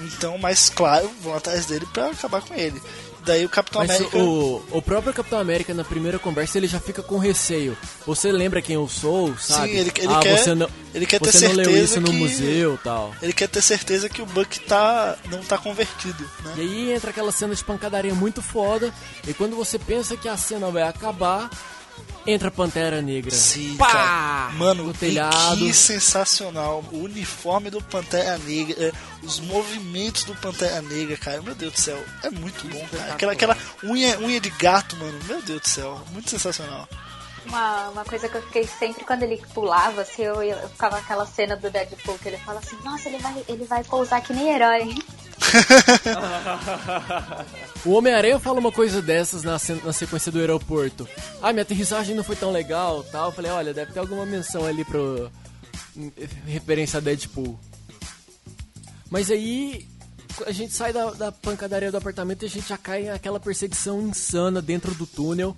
Então, mas claro, vão atrás dele para acabar com ele. Daí o Capitão Mas América. O, o próprio Capitão América, na primeira conversa, ele já fica com receio. Você lembra quem eu sou, sabe? Sim, ele, ele ah, quer. Você não, ele quer ter você certeza. Não leu isso no que, museu tal. Ele quer ter certeza que o Buck tá, não tá convertido. Né? E aí entra aquela cena de pancadaria muito foda. E quando você pensa que a cena vai acabar, entra Pantera Negra. Sim, Pá! cara. Mano, no telhado. que sensacional. O uniforme do Pantera Negra, os movimentos do Pantera Negra, cara. Meu Deus do céu. É muito bom, cara. Aquela, aquela unha, unha de gato, mano. Meu Deus do céu. Muito sensacional. Uma, uma coisa que eu fiquei sempre quando ele pulava, assim, eu, eu ficava aquela cena do Deadpool que ele fala assim, nossa, ele vai, ele vai pousar que nem herói. o Homem-Aranha fala uma coisa dessas na, na sequência do aeroporto. Ah, minha aterrissagem não foi tão legal tal. Eu falei, olha, deve ter alguma menção ali pro. referência a Deadpool. Mas aí a gente sai da, da pancadaria do apartamento e a gente já cai naquela perseguição insana dentro do túnel.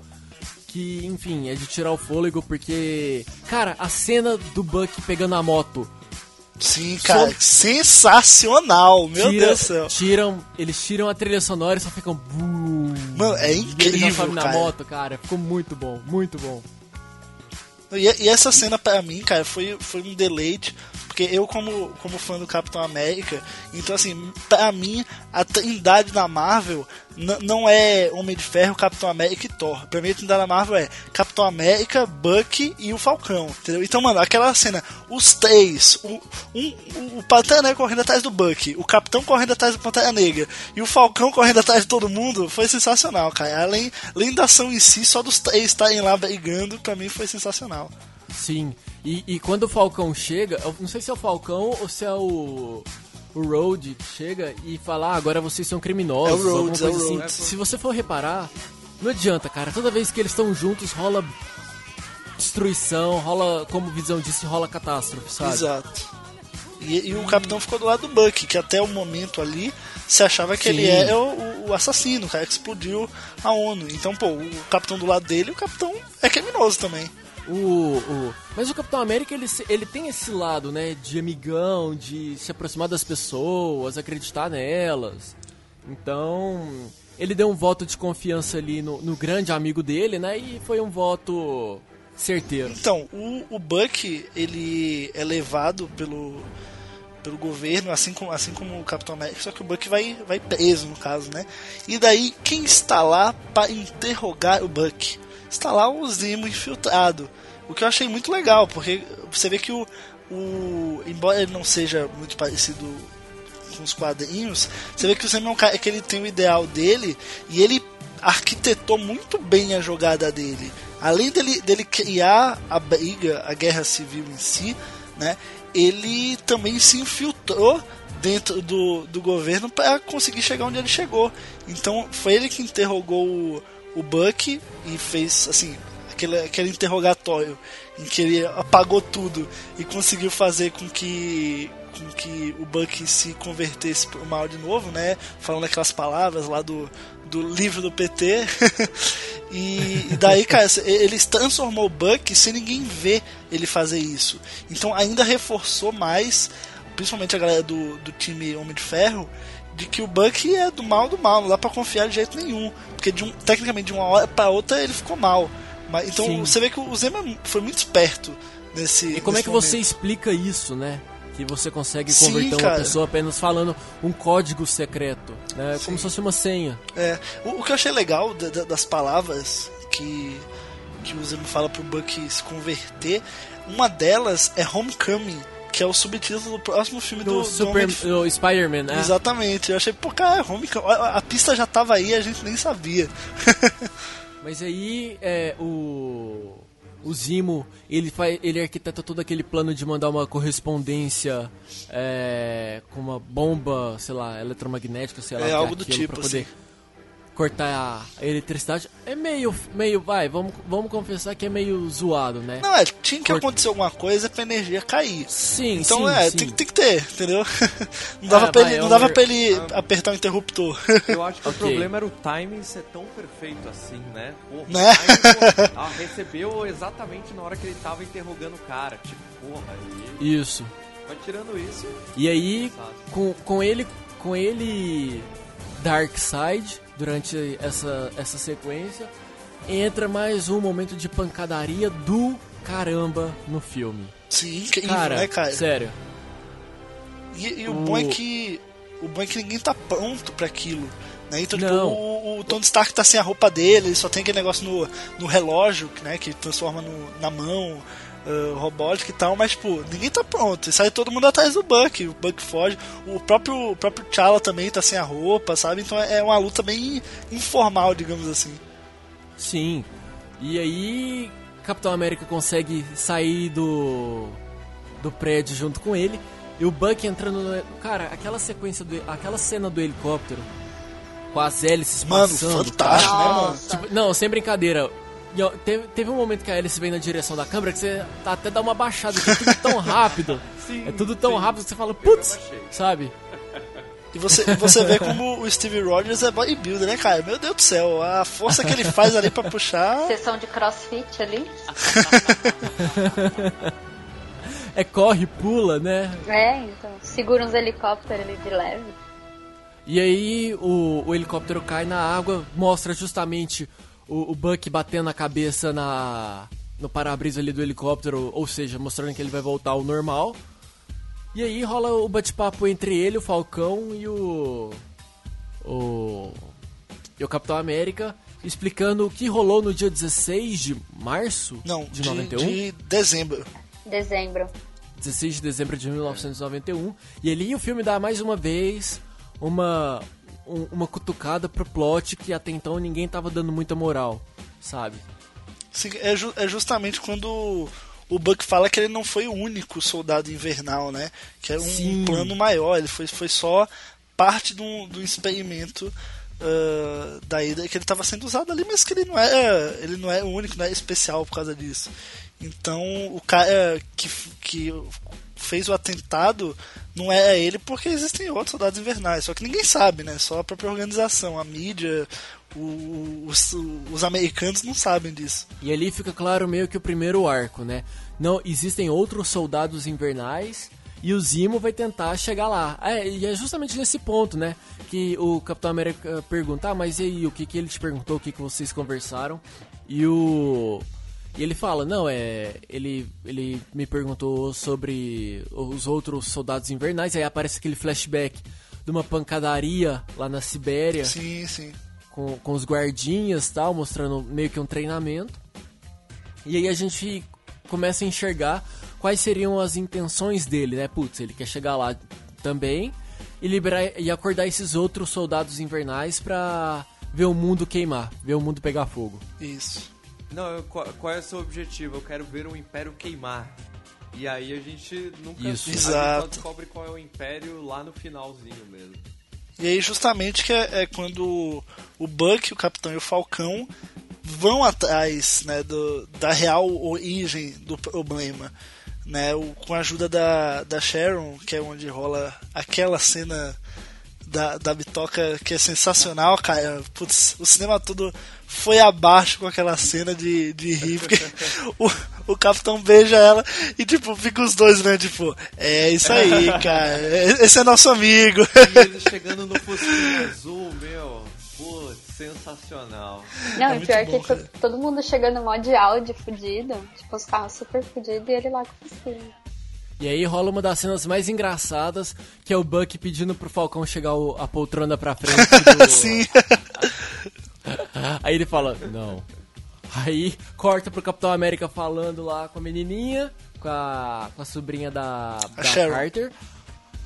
Que, enfim, é de tirar o fôlego, porque. Cara, a cena do Buck pegando a moto Sim, cara, sensacional, meu Tira, Deus do céu. Tiram, eles tiram a trilha sonora e só ficam. Mano, é incrível. na moto, cara. Ficou muito bom, muito bom. E, e, essa cena pra mim, cara, foi, foi um deleite. Porque eu, como, como fã do Capitão América, então assim, pra mim, a trindade da Marvel não é Homem de Ferro, Capitão América e Thor. Pra mim, a trindade da Marvel é Capitão América, Bucky e o Falcão, entendeu? Então, mano, aquela cena, os três, o, um, o Pantera Negra correndo atrás do Bucky, o Capitão correndo atrás do Pantera Negra e o Falcão correndo atrás de todo mundo, foi sensacional, cara. Além, além da ação em si, só dos três estarem lá brigando, pra mim foi sensacional. Sim, e, e quando o Falcão chega, eu não sei se é o Falcão ou se é o o Road chega e fala, ah, agora vocês são criminosos, é Road, coisa é o assim. Se você for reparar, não adianta, cara. Toda vez que eles estão juntos, rola destruição, rola, como Visão disse, rola catástrofe, sabe? Exato. E, e o capitão ficou do lado do Buck, que até o momento ali se achava que Sim. ele é o, o, assassino, o cara que explodiu a ONU. Então, pô, o capitão do lado dele, o capitão é criminoso também. O, o, mas o Capitão América ele, ele tem esse lado, né, de amigão, de se aproximar das pessoas, acreditar nelas. Então, ele deu um voto de confiança ali no, no grande amigo dele, né, e foi um voto certeiro. Então, o, o Buck, ele é levado pelo pelo governo, assim como, assim como o Capitão América, só que o Buck vai, vai preso, no caso, né? E daí, quem está lá para interrogar o Buck? Lá o Zimo infiltrado. O que eu achei muito legal, porque você vê que o, o embora ele não seja muito parecido com os quadrinhos, você vê que o Zimo é um cara que ele tem o ideal dele e ele arquitetou muito bem a jogada dele. Além dele, dele criar a briga, a guerra civil em si, né, ele também se infiltrou dentro do, do governo para conseguir chegar onde ele chegou. Então foi ele que interrogou o o Buck e fez assim aquele, aquele interrogatório em que ele apagou tudo e conseguiu fazer com que com que o Buck se convertesse pro mal de novo, né? Falando aquelas palavras lá do, do livro do PT. e, e, daí, cara, ele transformou o Buck sem ninguém ver ele fazer isso. Então ainda reforçou mais, principalmente a galera do, do time Homem de Ferro, de que o Buck é do mal do mal, não dá pra confiar de jeito nenhum. Porque de um, tecnicamente de uma hora pra outra ele ficou mal. Mas, então Sim. você vê que o Zema foi muito esperto nesse. E como nesse é que momento. você explica isso, né? Que você consegue converter Sim, uma pessoa apenas falando um código secreto, né? Sim. Como se fosse uma senha. É. O, o que eu achei legal da, da, das palavras que, que o Zema fala pro Buck se converter, uma delas é Homecoming que é o subtítulo do próximo filme do, do, Super, do, do Spider-Man, né? Exatamente. Eu achei, pô, cara, Homecoming, a, a pista já tava aí, a gente nem sabia. Mas aí, é, o o Zimo, ele faz, ele arquiteta todo aquele plano de mandar uma correspondência é, com uma bomba, sei lá, eletromagnética, sei lá, é algo do tipo, poder assim cortar a eletricidade é meio, meio, vai, vamos, vamos confessar que é meio zoado, né? Não, é, tinha que Cort... acontecer alguma coisa pra energia cair. Sim, então sim, é, sim. Tem, tem que ter, entendeu? Não dava, é, pra, ele, não dava pra ele ah. apertar o interruptor. Eu acho que okay. o problema era o timing ser tão perfeito assim, né? Porra, né? Timing, ah, recebeu exatamente na hora que ele tava interrogando o cara. Tipo, porra, aí... Isso. Mas tirando isso. E aí, com, com ele. Com ele. Dark Side durante essa, essa sequência, entra mais um momento de pancadaria do caramba no filme. Sim, incrível, cara, né, cara? Sério. E, e o... o bom é que. O bom é que ninguém tá pronto para aquilo. Né? Então, tipo, o, o, Tony Stark tá sem a roupa dele, ele só tem aquele negócio no, no relógio, né? Que transforma no, na mão uh, robótica e tal, mas, tipo, ninguém tá pronto. E sai todo mundo atrás do Buck. O Buck foge. O próprio, o próprio T'Challa também tá sem a roupa, sabe? Então é uma luta bem informal, digamos assim. Sim. E aí, Capitão América consegue sair do, do prédio junto com ele. E o Buck entrando no. Cara, aquela sequência do. aquela cena do helicóptero com as hélices mano, passando. Fantástico, cara. né, mano? Tipo, não, sem brincadeira. E, teve, teve, um momento que a hélice vem na direção da câmera que você até dá uma baixada, que é tudo tão rápido. sim, é tudo tão sim. rápido que você fala, putz, sabe? E você, você vê como o Steve Rogers é bodybuilder, né, cara? Meu Deus do céu, a força que ele faz ali pra puxar. Sessão de crossfit ali. é corre, pula, né? É, então. Segura uns helicópteros ali de leve. E aí o, o helicóptero cai na água, mostra justamente o, o Buck batendo a cabeça na no para-brisa ali do helicóptero, ou seja, mostrando que ele vai voltar ao normal. E aí rola o bate-papo entre ele, o Falcão e o. O. E o Capitão América, explicando o que rolou no dia 16 de março Não, de, de, 91. de dezembro. Dezembro. 16 de dezembro de 1991. E ali o filme dá mais uma vez uma, um- uma cutucada pro plot que até então ninguém tava dando muita moral, sabe? Sim, É, ju- é justamente quando o Buck fala que ele não foi o único soldado invernal, né? Que é um Sim. plano maior, ele foi, foi só parte do, do experimento da ida que ele estava sendo usado ali, mas que ele não é ele não é o único, não é especial por causa disso. Então o cara que, que fez o atentado não é ele porque existem outros soldados invernais, só que ninguém sabe, né? Só a própria organização, a mídia, o- os, os americanos não sabem disso. E ali fica claro meio que o primeiro arco, né? Não existem outros soldados invernais e o Zimo vai tentar chegar lá. É, e é justamente nesse ponto, né? Que o Capitão América pergunta, ah, mas e aí, o que, que ele te perguntou, o que, que vocês conversaram? E o. E ele fala, não, é. Ele, ele me perguntou sobre os outros soldados invernais, aí aparece aquele flashback de uma pancadaria lá na Sibéria Sim, sim. com, com os guardinhas e tal, mostrando meio que um treinamento. E aí a gente começa a enxergar quais seriam as intenções dele, né? Putz, ele quer chegar lá também e liberar e acordar esses outros soldados invernais pra ver o mundo queimar, ver o mundo pegar fogo. Isso. Não, eu- qual, qual é o seu objetivo? Eu quero ver o Império queimar. E aí a gente nunca Isso. Exato. descobre qual é o Império lá no finalzinho mesmo. E aí justamente que é, é quando o Buck, o Capitão e o Falcão vão atrás né, do, da real origem do problema. Né, o- com a ajuda da, da Sharon, que é onde rola aquela cena da, da bitoca que é sensacional, cara. Putz, o cinema todo foi abaixo com aquela cena de, de rir, porque o, o capitão beija ela e, tipo, fica os dois, né? Tipo, é isso aí, cara. Esse é nosso amigo. E eles chegando no Fusquinha Azul, meu, putz, sensacional. Não, É e pior bom, que cara. to- todo mundo chegando mó de áudio fudido. Tipo, os carros super fudidos e ele lá com o focinho. E aí rola uma das cenas mais engraçadas, que é o Buck pedindo pro Falcão chegar o- a poltrona pra frente do... Sim. Aí ele fala, não. Aí corta pro Capitão América falando lá com a menininha, com a, com a sobrinha da, da Sharon. Carter.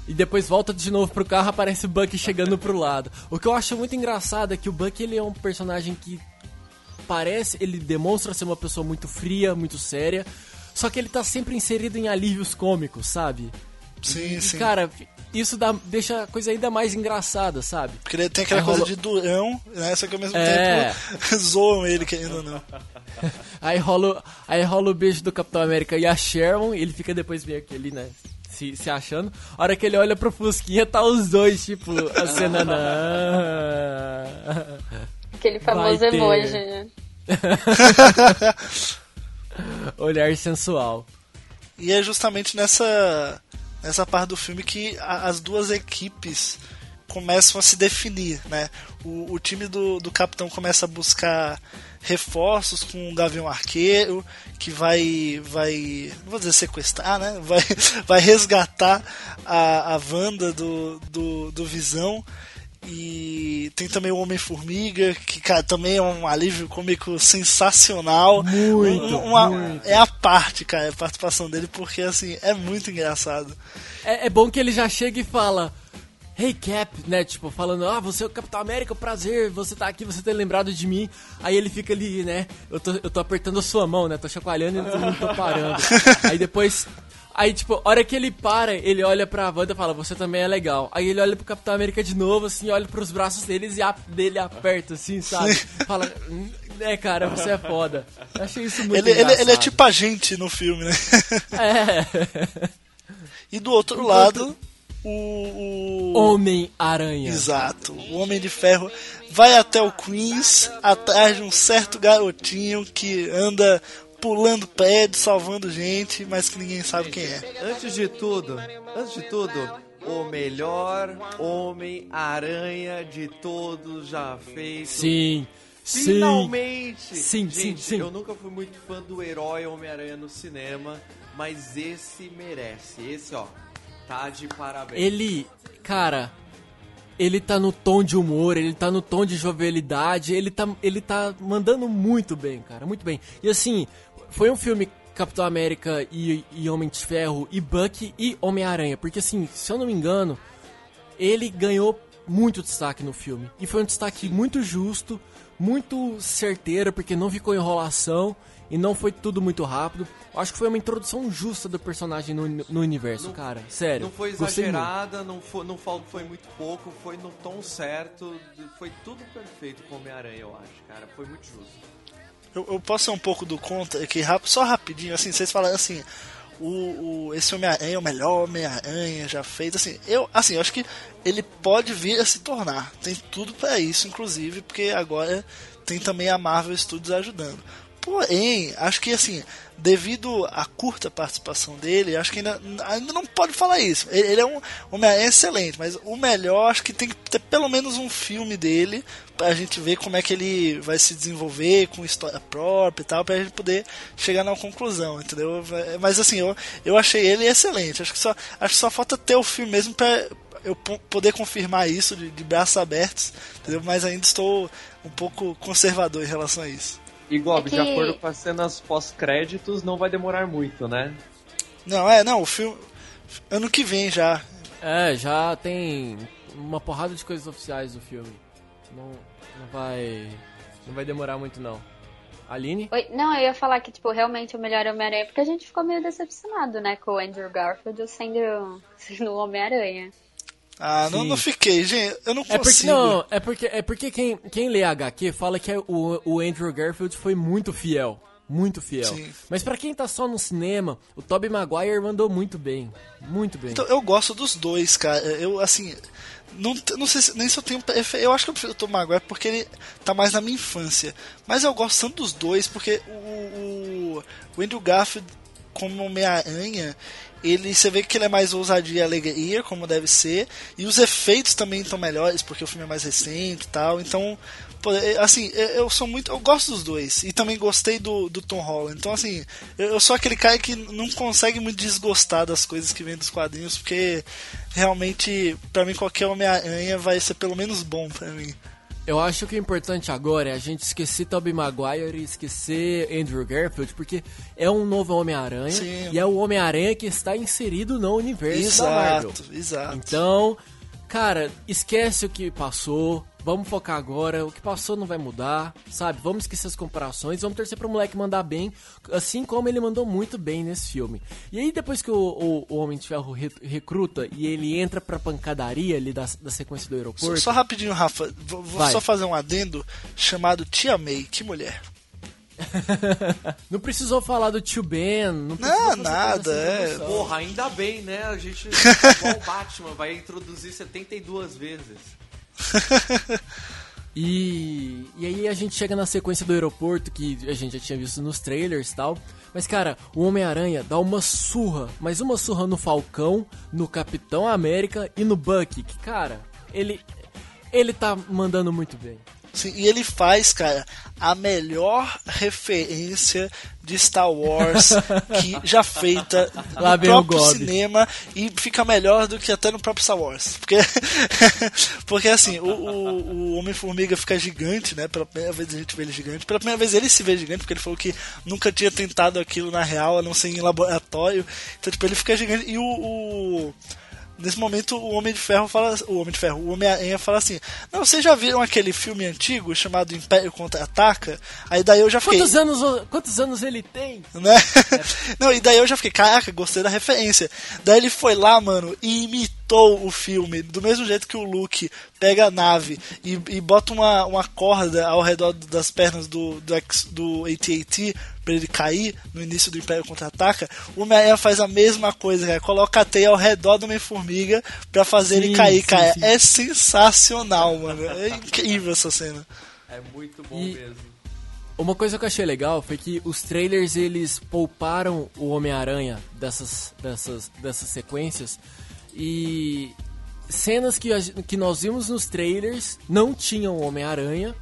E depois volta de novo pro carro, aparece o Buck chegando pro lado. O que eu acho muito engraçado é que o Buck ele é um personagem que parece, ele demonstra ser uma pessoa muito fria, muito séria, só que ele tá sempre inserido em alívios cômicos, sabe? Sim, E, sim. cara, isso dá, deixa a coisa ainda mais engraçada, sabe? Porque ele tem aquela Aí coisa rola- de durão, né? Só que ao mesmo É. tempo zoam ele, querendo ou não. Aí rola, aí rola o beijo do Capitão América e a Sharon, e ele fica depois meio que ali, né? Se, se achando. A hora que ele olha pro Fusquinha, tá os dois, tipo, a cena não. Aquele famoso emoji, né? Olhar sensual. E é justamente nessa, nessa parte do filme que a- as duas equipes começam a se definir, né? O, o time do, do capitão começa a buscar reforços com o Gavião Arqueiro, que vai, vai, não vou dizer sequestrar, né? Vai, vai resgatar a, a Wanda do, do, do Visão. E tem também o Homem-Formiga, que cara, também é um alívio cômico sensacional. Muito, Um- uma- muito. É a parte, cara, a participação dele, porque assim, é muito engraçado. É, é bom que ele já chega e fala. Hey Cap, né? Tipo, falando, ah, você é o Capitão América, prazer, você tá aqui, você ter lembrado de mim. Aí ele fica ali, né? Eu tô, eu tô apertando a sua mão, né? Tô chacoalhando e não tô parando. Aí depois. Aí, tipo, hora que ele para, ele olha pra Wanda e fala, você também é legal. Aí ele olha pro Capitão América de novo, assim, olha pros braços deles e a, dele aperta, assim, sabe? Fala, "Hum, é, cara, você é foda. Eu achei isso muito Ele, ele, ele é tipo a gente no filme, né? É. E do outro lado, o. o... Homem-Aranha. Exato. O Homem de Ferro vai até o Queens atrás de um certo garotinho que anda pulando prédio, salvando gente, mas que ninguém sabe quem é. Antes de tudo, antes de tudo, o melhor Homem-Aranha de todos já feito. Sim. Sim. Finalmente! Sim, Gente, sim, sim. Eu nunca fui muito fã do herói Homem-Aranha no cinema, mas esse merece. Esse, ó. Tá de parabéns. Ele, cara, ele tá no tom de humor, ele tá no tom de jovialidade, ele tá, ele tá mandando muito bem, cara, muito bem. E assim, foi um filme Capitão América e, e Homem de Ferro e Bucky e Homem-Aranha, porque assim, se eu não me engano, ele ganhou muito destaque no filme. E foi um destaque muito justo, muito certeiro, porque não ficou enrolação e não foi tudo muito rápido. Acho que foi uma introdução justa do personagem no, no universo, Não- cara. Sério. Não foi exagerada, não foi, não foi, foi muito pouco, foi no tom certo, foi tudo perfeito com Homem-Aranha, eu acho, cara. Foi muito justo. Eu, eu posso ser um pouco do contra, que rap- só rapidinho, assim, vocês falaram assim, o, o- esse Homem-Aranha é o melhor Homem-Aranha já feito, assim, eu, assim, eu acho que ele pode vir a se tornar, tem tudo pra isso, inclusive, porque agora tem também a Marvel Studios ajudando. Porém, acho que assim, devido à curta participação dele, acho que ainda, ainda não pode falar isso. Ele, ele é um Homem-Aranha excelente, mas o melhor acho que tem que ter pelo menos um filme dele pra gente ver como é que ele vai se desenvolver com história própria e tal, pra gente poder chegar na conclusão, entendeu? Mas assim, eu, eu achei ele excelente. Acho que só, acho que só falta ter o filme mesmo pra eu po- poder confirmar isso de, de braços abertos, entendeu? Mas ainda estou um pouco conservador em relação a isso. E Gob, É de que- acordo com as cenas pós-créditos, não vai demorar muito, né? Não, é, não, o filme. Ano que vem já. É, já tem uma porrada de coisas oficiais do filme. Não, não vai. Não vai demorar muito não. Aline? Oi, não, eu ia falar que, tipo, realmente o melhor Homem-Aranha, porque a gente ficou meio decepcionado, né, com o Andrew Garfield sendo, sendo o Homem-Aranha. Ah, não, Sim. não fiquei, gente. Eu não É porque consigo. não, é porque é porque quem, quem lê HQ fala que é o, o Andrew Garfield foi muito fiel, muito fiel. Sim. Mas pra quem tá só no cinema, o Tobey Maguire mandou muito bem, muito bem. Então, eu gosto dos dois, cara. Eu, assim. Não, não sei se, nem se eu tenho. Eu acho que eu prefiro o Tom Maguire porque ele tá mais na minha infância. Mas eu gosto tanto dos dois porque o, o, o Andrew Garfield, como Homem-Aranha, ele, você vê que ele é mais ousadia e alegria, como deve ser. E os efeitos também estão melhores porque o filme é mais recente e tal. Então, é, assim, eu, eu sou muito. Eu gosto dos dois. E também gostei do, do Tom Holland. Então, assim, eu, sou aquele cara que não consegue muito desgostar das coisas que vem dos quadrinhos, porque realmente, pra mim, qualquer Homem-Aranha vai ser pelo menos bom pra mim. Eu acho que o importante agora é a gente esquecer Tobey Maguire e esquecer Andrew Garfield, porque é um novo Homem-Aranha Sim. e é o Homem-Aranha que está inserido no universo da Marvel. Exato, exato. Então, cara, esquece o que passou. Vamos focar agora. O que passou não vai mudar, sabe? Vamos esquecer as comparações. Vamos torcer pro moleque mandar bem, assim como ele mandou muito bem nesse filme. E aí, depois que o, o- o Homem de Ferro re- recruta e ele entra pra pancadaria ali da, da sequência do Só, aeroporto. só rapidinho, Rafa, vou, vou só fazer um adendo chamado Tia May, que mulher. Não precisou falar do tio Ben. Não, precisou Não, nada, essa é. Porra, ainda bem, né? A gente, igual o Batman, vai introduzir 72 vezes. E, e aí a gente chega na sequência do aeroporto, que a gente já tinha visto nos trailers e tal. Mas, cara, o Homem-Aranha dá uma surra, mas uma surra no Falcão, no Capitão América e no Bucky. Que, cara, ele. Ele tá mandando muito bem. Sim, e ele faz, cara, a melhor referência de Star Wars que já feita Lá no próprio cinema e fica melhor do que até no próprio Star Wars. Porque, porque assim, o, o, o Homem-Formiga fica gigante, né? Pela primeira vez a gente vê ele gigante. Pela primeira vez ele se vê gigante, porque ele falou que nunca tinha tentado aquilo na real, a não ser em laboratório. Então, tipo, ele fica gigante. E o- o Nesse momento o Homem de Ferro fala. O Homem de Ferro, o Homem-Aranha fala assim: Não, vocês já viram aquele filme antigo chamado Império Contra-Ataca? Aí daí eu já fiquei. Quantos anos, quantos anos ele tem? Né? Não, e daí eu já fiquei, caraca, gostei da referência. Daí ele foi lá, mano, e imitou o filme, do mesmo jeito que o Luke pega a nave e, e bota uma, uma corda ao redor das pernas do, do, do AT-AT pra ele cair no início do Império Contra-Ataca. O Homem-Aranha faz a mesma coisa, cara. Coloca a teia ao redor do Homem-Formiga pra fazer ele Sim, cair, sim, cara. sim. É sensacional, mano. É incrível essa cena. É muito bom E- mesmo. Uma coisa que eu achei legal foi que os trailers eles pouparam o Homem-Aranha dessas, dessas, dessas sequências e cenas que, que nós vimos nos trailers não tinham o Homem-Aranha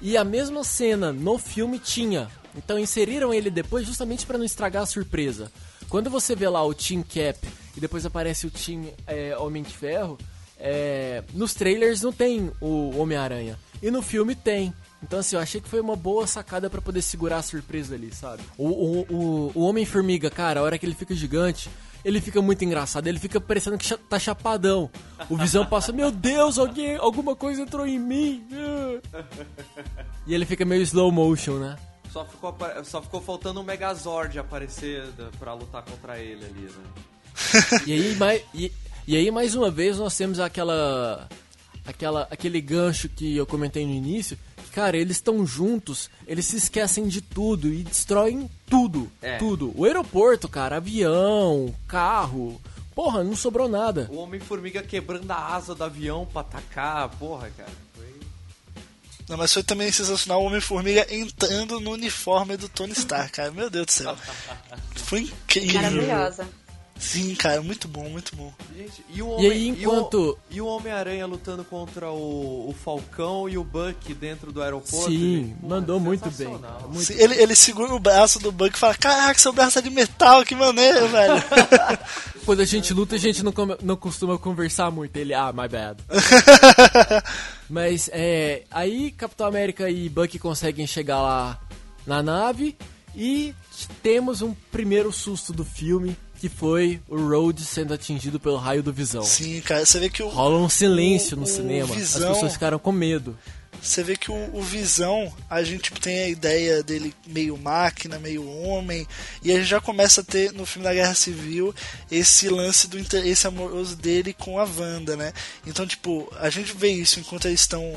e a mesma cena no filme tinha. Então inseriram ele depois justamente para não estragar a surpresa. quando você vê lá o Team Cap e depois aparece o Team é, Homem de Ferro, é, nos trailers não tem o Homem-Aranha. E no filme tem. Então, assim, eu achei que foi uma boa sacada para poder segurar a surpresa ali, sabe? O, o, o, o Homem-Formiga, cara, a hora que ele fica gigante, ele fica muito engraçado. Ele fica parecendo que tá chapadão. O Visão passa, meu Deus, alguém, alguma coisa entrou em mim. E ele fica meio slow motion, né? Só ficou, só ficou faltando um Megazord aparecer pra lutar contra ele ali, né? e, aí, mais, e, e aí, mais uma vez, nós temos aquela, aquela, aquele gancho que eu comentei no início, Cara, eles estão juntos, eles se esquecem de tudo e destroem tudo. É. Tudo. O aeroporto, cara, avião, carro. Porra, não sobrou nada. O Homem-Formiga quebrando a asa do avião pra atacar, porra, cara. Não, mas foi também sensacional o Homem-Formiga entrando no uniforme do Tony Stark, cara. Meu Deus do céu. Foi incrível. Maravilhosa. Sim, cara, muito bom, muito bom. Gente, e o Homem, e aí, enquanto... E o, o Homem-Aranha lutando contra o, o, Falcão e o Buck dentro do aeroporto? Sim, ele, mandou muito bem. Muito Sim, ele, ele segura o braço do Buck e fala, caraca, seu braço é de metal, que maneiro, velho. Quando a gente luta, a gente não, não costuma conversar muito. Ele, ah, my bad. Mas, é... Aí, Capitão América e Buck conseguem chegar lá na nave e temos um primeiro susto do filme que foi o Rhodes sendo atingido pelo raio do Visão. Sim, cara, você vê que o. Rola um silêncio o, no o cinema. Visão, As pessoas ficaram com medo. Você vê que o, o, Visão, a gente tem a ideia dele meio máquina, meio homem, e a gente já começa a ter no filme da Guerra Civil esse lance do interesse amoroso dele com a Wanda, né? Então, tipo, a gente vê isso enquanto eles estão,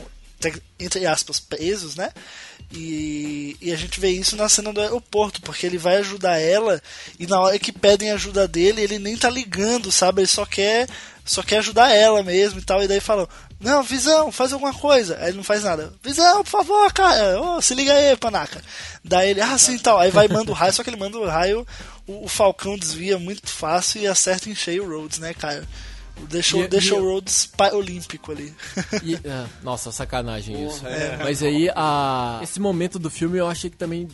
entre aspas, presos, né? E, e, a gente vê isso na cena do aeroporto, porque ele vai ajudar ela e na hora que pedem ajuda dele, ele nem tá ligando, sabe? Ele só quer só quer ajudar ela mesmo e tal. E daí falam: Não, Visão, faz alguma coisa. Aí ele não faz nada. Visão, por favor, cara, oh, se liga aí, panaca. Daí ele, ah, sim, tal. Aí vai manda o raio, só que ele manda o raio, o, o Falcão desvia muito fácil e acerta em cheio o Rhodes, né, cara? Deixou, e, deixou o Rhodes olímpico ali. E, é, nossa, sacanagem isso. É. Mas aí, a, esse momento do filme eu achei que também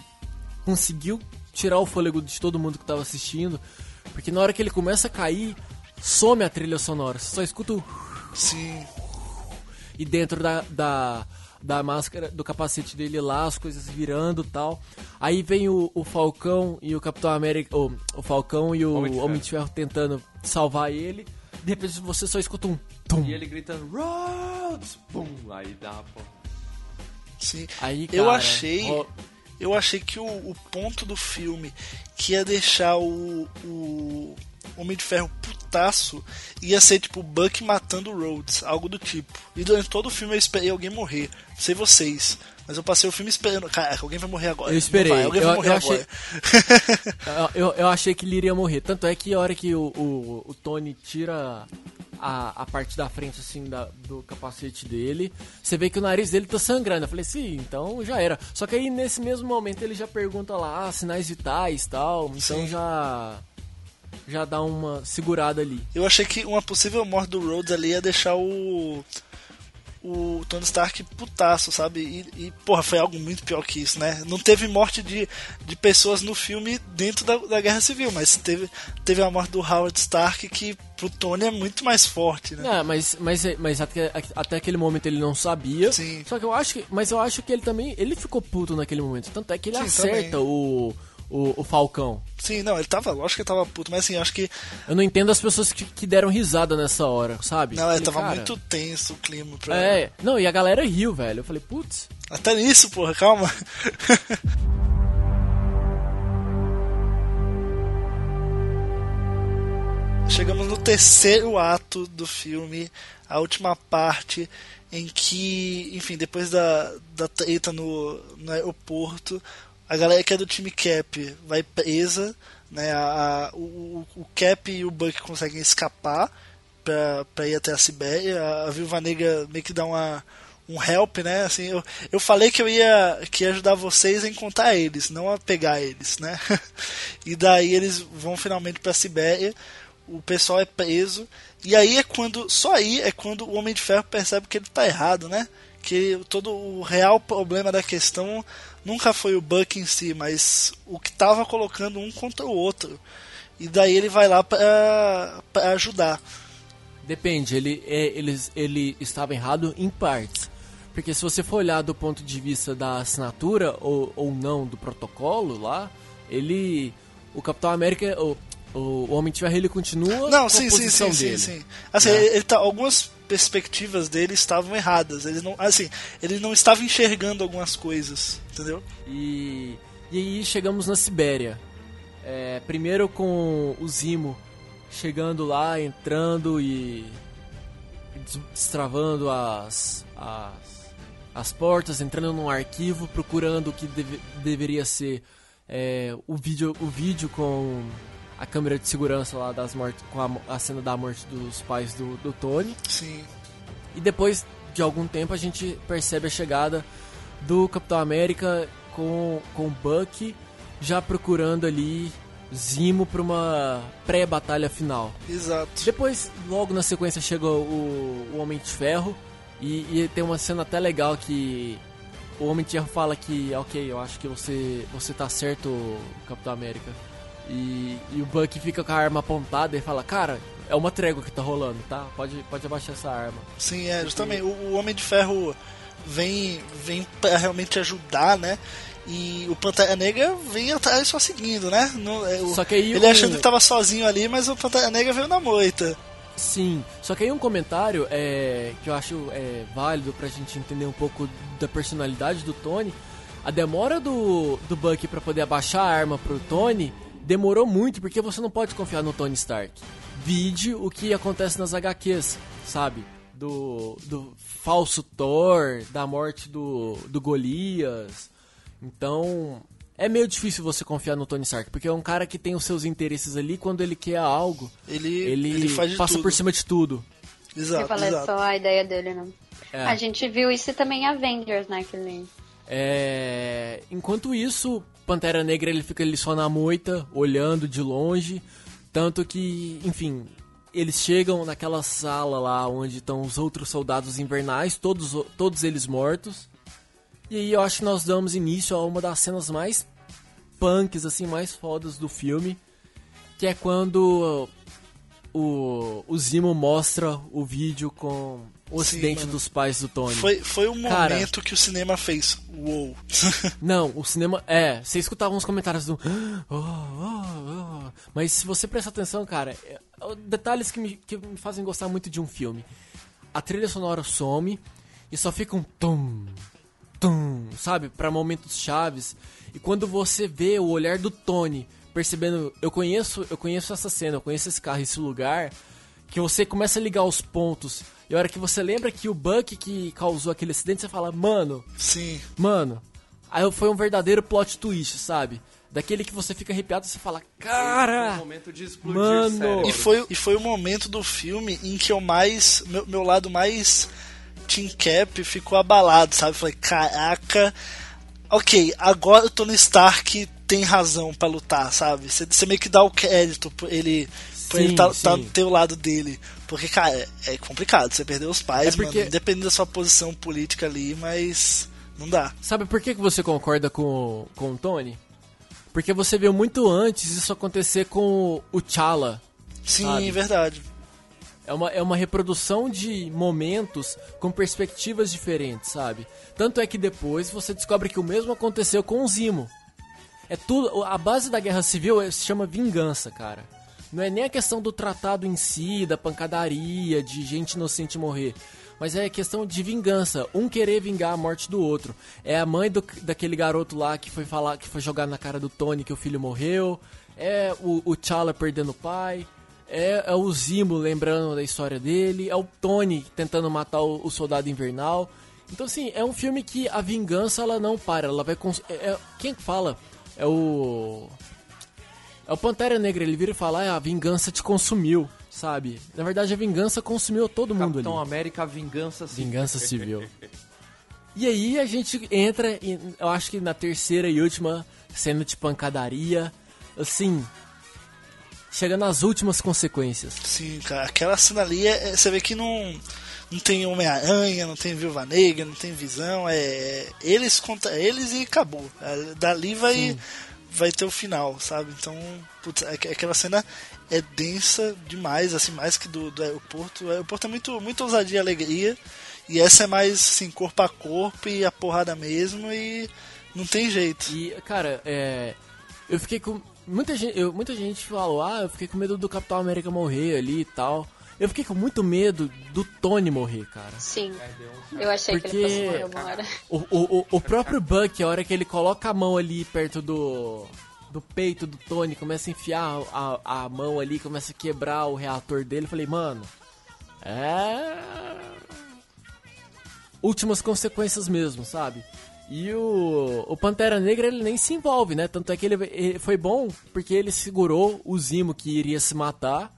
conseguiu tirar o fôlego de todo mundo que tava assistindo. Porque na hora que ele começa a cair, some a trilha sonora. Você só escuta o. Sim. E dentro da, da, da máscara, do capacete dele lá, as coisas virando tal. Aí vem o, o Falcão e o Capitão América. O, o Falcão e o Homem Homem de Ferro tentando salvar ele de repente você só escuta um tum. E ele gritando, Rhodes! Pum! Aí dá, pô. Sim. Aí, cara, eu achei. Ó... Eu achei que o, o, ponto do filme que ia deixar o, o Homem de Ferro putaço ia ser tipo Buck matando o Rhodes, algo do tipo. E durante todo o filme eu esperei alguém morrer. Sei vocês. Mas eu passei o filme esperando. Cara, alguém vai morrer agora. Eu esperei. Vai, alguém eu, vai morrer eu achei... agora. eu, eu achei que ele iria morrer. Tanto é que a hora que o, o, o Tony tira a, a parte da frente, assim, da, do capacete dele, você vê que o nariz dele tá sangrando. Eu falei, sim, então já era. Só que aí nesse mesmo momento ele já pergunta lá, ah, sinais vitais e tal. Então sim. já já dá uma segurada ali. Eu achei que uma possível morte do Rhodes ali ia deixar o o Tony Stark putaço, sabe? E, e, porra, foi algo muito pior que isso, né? Não teve morte de, de pessoas no filme dentro da, da Guerra Civil, mas teve, teve a morte do Howard Stark que pro Tony é muito mais forte, né? É, mas, mas, mas até, até aquele momento ele não sabia. Sim. Só que eu acho que. Mas eu acho que ele também. Ele ficou puto naquele momento. Tanto é que ele Sim, acerta também. o o, o Falcão. Sim, não, ele tava, lógico que ele tava puto, mas assim, acho que. Eu não entendo as pessoas que, que deram risada nessa hora, sabe? Não, é, tava cara... muito tenso o clima pra. É, não, e a galera riu, velho. Eu falei, putz. Até nisso, porra, calma. Chegamos no terceiro ato do filme, a última parte em que, enfim, depois da, da treta no, no aeroporto, a galera que é do time Cap vai presa, né? A, a o, o, Cap e o Buck conseguem escapar pra ir até a Sibéria. A Viúva Negra meio que dá uma, um help, né? Assim, eu, eu falei que eu ia, que ia ajudar vocês a encontrar eles, não a pegar eles, né? e daí eles vão finalmente pra Sibéria, o pessoal é preso, e aí é quando, só aí é quando o Homem de Ferro percebe que ele tá errado, né? Que todo o real problema da questão nunca foi o Buck em si, mas o que estava colocando um contra o outro. E daí ele vai lá pra, pra ajudar. Depende, ele, é, ele, ele estava errado em partes. Porque se você for olhar do ponto de vista da assinatura ou, ou não do protocolo lá, ele. O Capitão América. O, o Homem de Ferro ele continua Não, sim, sim, sim, dele. sim, sim. Assim, né? ele tá, algumas perspectivas dele estavam erradas. Ele não, assim, ele não estava enxergando algumas coisas, entendeu? E, e aí chegamos na Sibéria. É, primeiro com o Zimo chegando lá, entrando e des- destravando as, as, as portas, entrando num arquivo, procurando o que deve- deveria ser é, o, vídeo, o vídeo com a câmera de segurança lá das mortes, com a, a cena da morte dos pais do, do Tony. Sim. E depois de algum tempo a gente percebe a chegada do Capitão América com, com o Bucky já procurando ali Zimo para uma pré-batalha final. Exato. Depois, logo na sequência, chega o, o Homem de Ferro e, e tem uma cena até legal que o Homem de Ferro fala que, ok, eu acho que você, você tá certo, Capitão América. E, e o Bucky fica com a arma apontada e fala, cara, é uma trégua que tá rolando, tá? Pode, pode abaixar essa arma. Sim, é, justamente. O, o Homem de Ferro vem, vem pra realmente ajudar, né? E o Pantera Negra vem atrás só seguindo, né? No, é, o- Só que aí ele achando que tava sozinho ali, mas o Pantera Negra veio na moita. Sim, só que aí um comentário é, que eu acho é, válido pra gente entender um pouco da personalidade do Tony. A demora do, do Bucky pra poder abaixar a arma pro Tony demorou muito, porque você não pode confiar no Tony Stark. Vide o que acontece nas HQs, sabe? Do, do falso Thor, da morte do, do Golias. Então, é meio difícil você confiar no Tony Stark, porque é um cara que tem os seus interesses ali, quando ele quer algo, Ele, ele, ele passa tudo. por cima de tudo. Exato, falei exato. só a ideia dele, não. É. A gente viu isso também em Avengers, né? Que ele... É, Enquanto isso, Pantera Negra ele fica ali só na moita, olhando de longe. Tanto que, enfim, eles chegam naquela sala lá onde estão os outros soldados invernais, todos, todos eles mortos. E aí eu acho que nós damos início a uma das cenas mais punks, assim, mais fodas do filme. Que é quando o, o Zimo mostra o vídeo com o Sim, acidente mano. dos pais do Tony. Foi, foi o Cara. momento que o cinema fez. Uou. Não, o cinema. É, você escutava uns comentários do. "Oh, oh, oh". Mas se você prestar atenção, cara, é- é detalhes que me, que me fazem gostar muito de um filme. A trilha sonora some e só fica um tum, tum, sabe? Pra momentos chaves. E quando você vê o olhar do Tony percebendo, eu conheço, eu conheço essa cena, eu conheço esse carro, esse lugar, que você começa a ligar os pontos. E a hora que você lembra que o Buck que causou aquele acidente, você fala, mano, Sim. Mano, aí foi um verdadeiro plot twist, sabe? Daquele que você fica arrepiado e você fala, Foi um cara! momento de explodir Mano. cérebro. E foi, e foi o momento do filme em que eu mais. Meu, meu lado mais Team Cap ficou abalado, sabe? Falei, caraca. Ok, agora o Tony Stark tem razão pra lutar, sabe? Você você meio que dá o crédito por ele, por Sim, ele tá, tá sim. do teu lado dele. Porque, cara, é, é complicado. Você perdeu os pais, É porque- mano, independente da sua posição política ali, mas não dá. Sabe por que, que você concorda com, com o Tony? Porque você viu muito antes isso acontecer com o T'Challa. Sim, Sabe? verdade. É uma, é uma reprodução de momentos com perspectivas diferentes, sabe? Tanto é que depois você descobre que o mesmo aconteceu com o Zimo. É tudo. A base da guerra civil é- se chama vingança, cara. Não é nem a questão do tratado em si, da pancadaria, de gente inocente morrer. Mas é questão de vingança, um querer vingar a morte do outro. É a mãe do- daquele garoto lá que foi falar, que foi jogar na cara do Tony que o filho morreu. É o, o T'Challa perdendo o pai. É, é o Zimo lembrando da história dele. É o Tony tentando matar o, o soldado invernal. Então, assim, é um filme que a vingança ela não para. Ela vai. é- é- quem que fala? É o. É o Pantera Negra, ele vira e fala, ah, a vingança te consumiu, sabe? Na verdade, a vingança consumiu todo mundo Capitão ali. América Vingança Civil. Vingança civil. e aí a gente entra, em, eu acho que na terceira e última cena de pancadaria, assim, chega nas últimas consequências. Sim, cara, aquela cena ali, é, é- você vê que não, não tem Homem-Aranha, não tem Viúva Negra, não tem Visão, é eles contra eles e acabou. É, Dali vai, vai ter o final, sabe? Então, putz, é aquela cena é densa demais, assim, mais que do, do aeroporto. O aeroporto é muito, muito ousadia e alegria. E essa é mais, assim, corpo a corpo e a porrada mesmo e não tem jeito. E, cara, é. Eu fiquei com. Muita gente, eu, muita gente falou, ah, eu fiquei com medo do Capitão América morrer ali e tal. Eu fiquei com muito medo do Tony morrer, cara. Sim. Eu achei Porque que ele fosse morrer uma hora. O, o, o, o próprio Buck, a hora que ele coloca a mão ali perto do, do peito do Tony, começa a enfiar a, a mão ali, começa a quebrar o reator dele, eu falei, mano, é. Últimas consequências mesmo, sabe? E o, o Pantera Negra ele nem se envolve, né? Tanto é que ele, ele foi bom porque ele segurou o Zimo que iria se matar.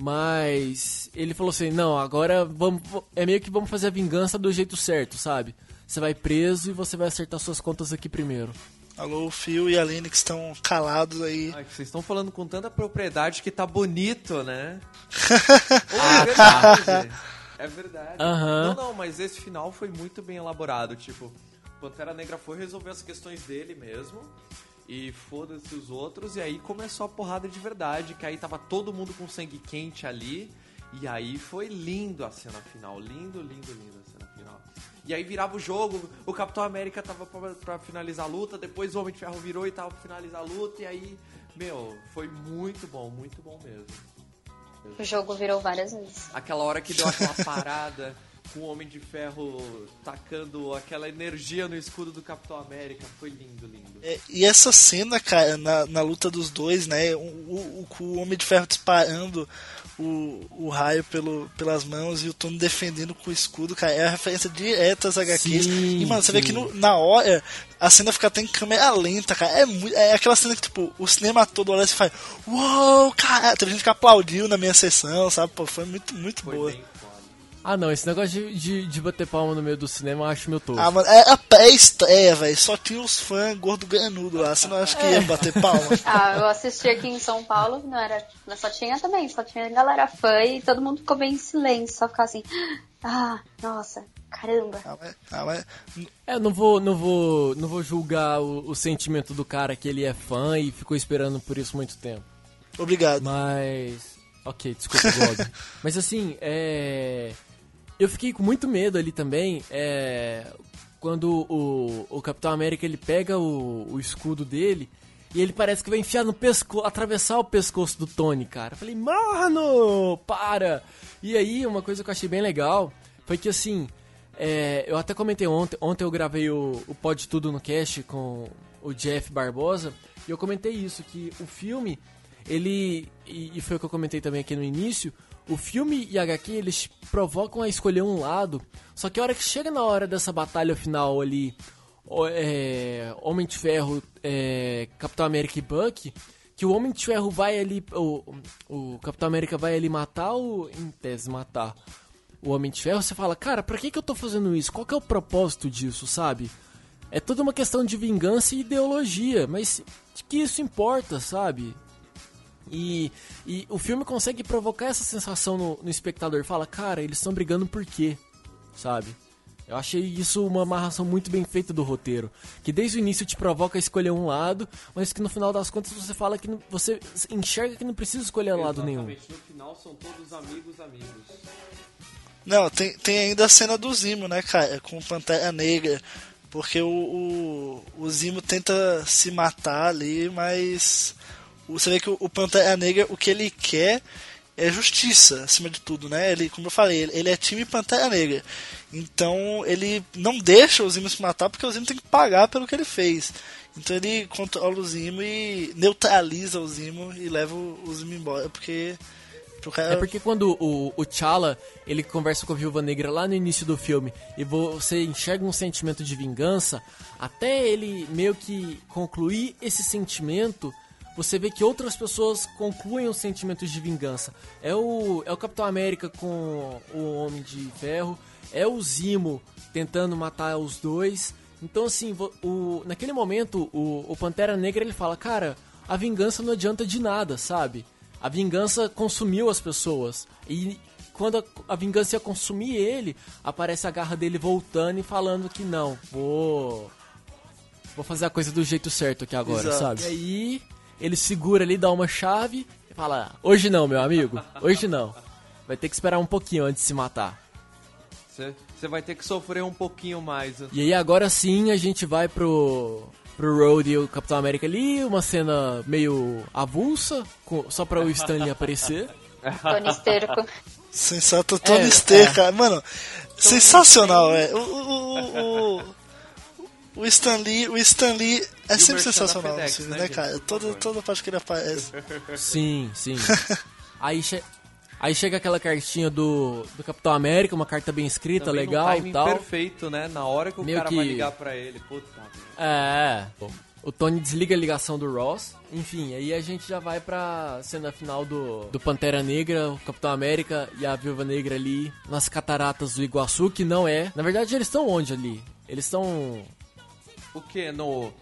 Mas ele falou assim: não, agora vamos, é meio que vamos fazer a vingança do jeito certo, sabe? Você vai preso e você vai acertar suas contas aqui primeiro. Alô, o Phil e a Aline que estão calados aí. Ai, vocês estão falando com tanta propriedade que tá bonito, né? Ah, é verdade. É verdade. Aham. Não, não, mas esse final foi muito bem elaborado. Tipo, Pantera Negra foi resolver as questões dele mesmo. E foda-se os outros. E aí começou a porrada de verdade. Que aí tava todo mundo com sangue quente ali. E aí foi lindo a cena final. Lindo, lindo, lindo a cena final. E aí virava o jogo. O Capitão América tava pra, pra finalizar a luta. Depois o Homem de Ferro virou e tava pra finalizar a luta. E aí, meu, foi muito bom, muito bom mesmo. O jogo virou várias vezes. Aquela hora que deu aquela parada com o Homem de Ferro tacando aquela energia no escudo do Capitão América. Foi lindo, lindo. É, e essa cena, cara, na, na luta dos dois, né? O, o, o Homem de Ferro disparando o, o raio pelo, pelas mãos e o Tony defendendo com o escudo, cara, é a referência direta às HQs. Sim, e, mano, você sim. vê que no- na hora a cena fica até em câmera lenta, cara. É, muito, é aquela cena que, tipo, o cinema todo olha e faz, uou, cara. Teve gente que aplaudiu na minha sessão, sabe? Pô, foi muito, muito Foi boa. bem. Ah, não, esse negócio de, de, de bater palma no meio do cinema eu acho meu tosco. Ah, mano, é a pré-estreia, velho. Só tinha os fãs gordo granudo lá. Você não acha que ia bater palma? Ah, eu assisti aqui em São Paulo, não era. Mas só tinha também, só tinha galera fã e todo mundo ficou bem em silêncio, só ficava assim. Ah, nossa, caramba. Ah, mas, ah, mas É, não vou, não vou, não vou julgar o, o sentimento do cara que ele é fã e ficou esperando por isso muito tempo. obrigado. Mas. Ok, desculpa, Bob. Mas assim, é. Eu fiquei com muito medo ali também. É. Quando o, o Capitão América ele pega o, o escudo dele e ele parece que vai enfiar no pescoço, atravessar o pescoço do Tony, cara. Eu falei, mano, para! E aí, uma coisa que eu achei bem legal foi que assim. é, eu até comentei ontem, ontem eu gravei o, o Pod Tudo no Cast com o Jeff Barbosa, e eu comentei isso, que o filme, ele, e, e foi o que eu comentei também aqui no início, o filme e a HQ, eles provocam a escolher um lado, só que a hora que chega na hora dessa batalha final ali, é, Homem de Ferro, é, Capitão América e Buck, que o Homem de Ferro vai ali, o, o Capitão América vai ali matar o, em tese matar o Homem de Ferro, você fala, cara, pra que que eu tô fazendo isso? Qual que é o propósito disso, sabe? É toda uma questão de vingança e ideologia, mas que isso importa, sabe? E, e o filme consegue provocar essa sensação no, no espectador. Fala, cara, eles estão brigando por quê? Sabe? Eu achei isso uma amarração muito bem feita do roteiro. Que desde o início te provoca a escolher um lado, mas que no final das contas você fala que não- você enxerga que não precisa escolher lado nenhum. Exatamente, no final são todos amigos, amigos. Não, tem, tem ainda a cena do Zimo, né, cara? Com o Pantera Negra. Porque o, o, o Zimo tenta se matar ali, mas você vê que o, Pantera Negra, o que ele quer é justiça, acima de tudo, né? Ele, como eu falei, ele, é time Pantera Negra. Então ele não deixa o Zimo se matar porque o Zimo tem que pagar pelo que ele fez. Então ele controla o Zimo e neutraliza o Zimo e leva o, Zimo embora, porque. É porque quando o, o T'Challa, ele conversa com a Viúva Negra lá no início do filme e você enxerga um sentimento de vingança, até ele meio que concluir esse sentimento, você vê que outras pessoas concluem os sentimentos de vingança. É o, é o Capitão América com o Homem de Ferro, é o Zimo tentando matar os dois. Então, assim, o, naquele momento, o, o Pantera Negra ele fala: Cara, a vingança não adianta de nada, sabe? A vingança consumiu as pessoas. E quando a, a vingança ia consumir ele, aparece a garra dele voltando e falando que não, vou. vou fazer a coisa do jeito certo aqui agora, Exato. sabe? E aí ele segura ali, dá uma chave e fala: Hoje não, meu amigo, hoje não. Vai ter que esperar um pouquinho antes de se matar. Você vai ter que sofrer um pouquinho mais. E aí agora sim a gente vai pro pro Road e o Capitão América ali, uma cena meio avulsa, com- só pra o Stanley aparecer. Tony Esterco. Sensato Tony É, Stark, é. cara. Mano, sensacional, é. O, o, o, o, Stan Lee, o Stan Lee é E sempre sensacional FedEx, nos filmes, né, né, cara? Toda, toda parte que ele aparece. Sim, sim. Aí, che aí chega aquela cartinha do, do Capitão América, uma carta bem escrita, Também legal e tal. perfeito, né? Na hora que o Meio cara que- vai ligar pra ele. Puta. É. O Tony desliga a ligação do Ross. Enfim, aí a gente já vai pra cena final do, do Pantera Negra, o Capitão América e a Viúva Negra ali nas cataratas do Iguaçu, que não é. Na verdade, eles estão onde ali? Eles estão. O que? No.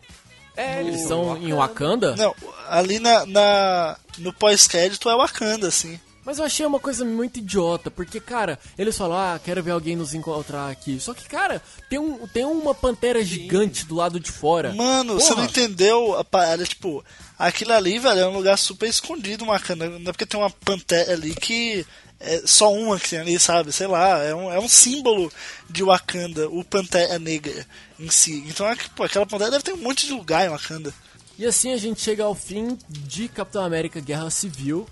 É, Eles estão em Wakanda? Não, ali na, na no pós-crédito é Wakanda, assim. Mas eu achei uma coisa muito idiota, porque, cara, eles falam, ah, quero ver alguém nos encontrar aqui. Só que, cara, tem, um, tem uma pantera gigante do lado de fora. Mano, você não Porra. entendeu a parada, tipo, aquilo ali, velho, é um lugar super escondido, Wakanda. Não é porque tem uma pantera ali que é só uma que tem ali, sabe? Sei lá, é um, é um símbolo de Wakanda, o Pantera Negra em si. Então, é pô, aquela pantera deve ter um monte de lugar em Wakanda. E assim a gente chega ao fim de Capitão América Guerra Civil.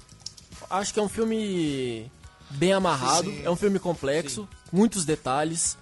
Acho que é um filme bem amarrado, Sim. é um filme complexo, muitos detalhes.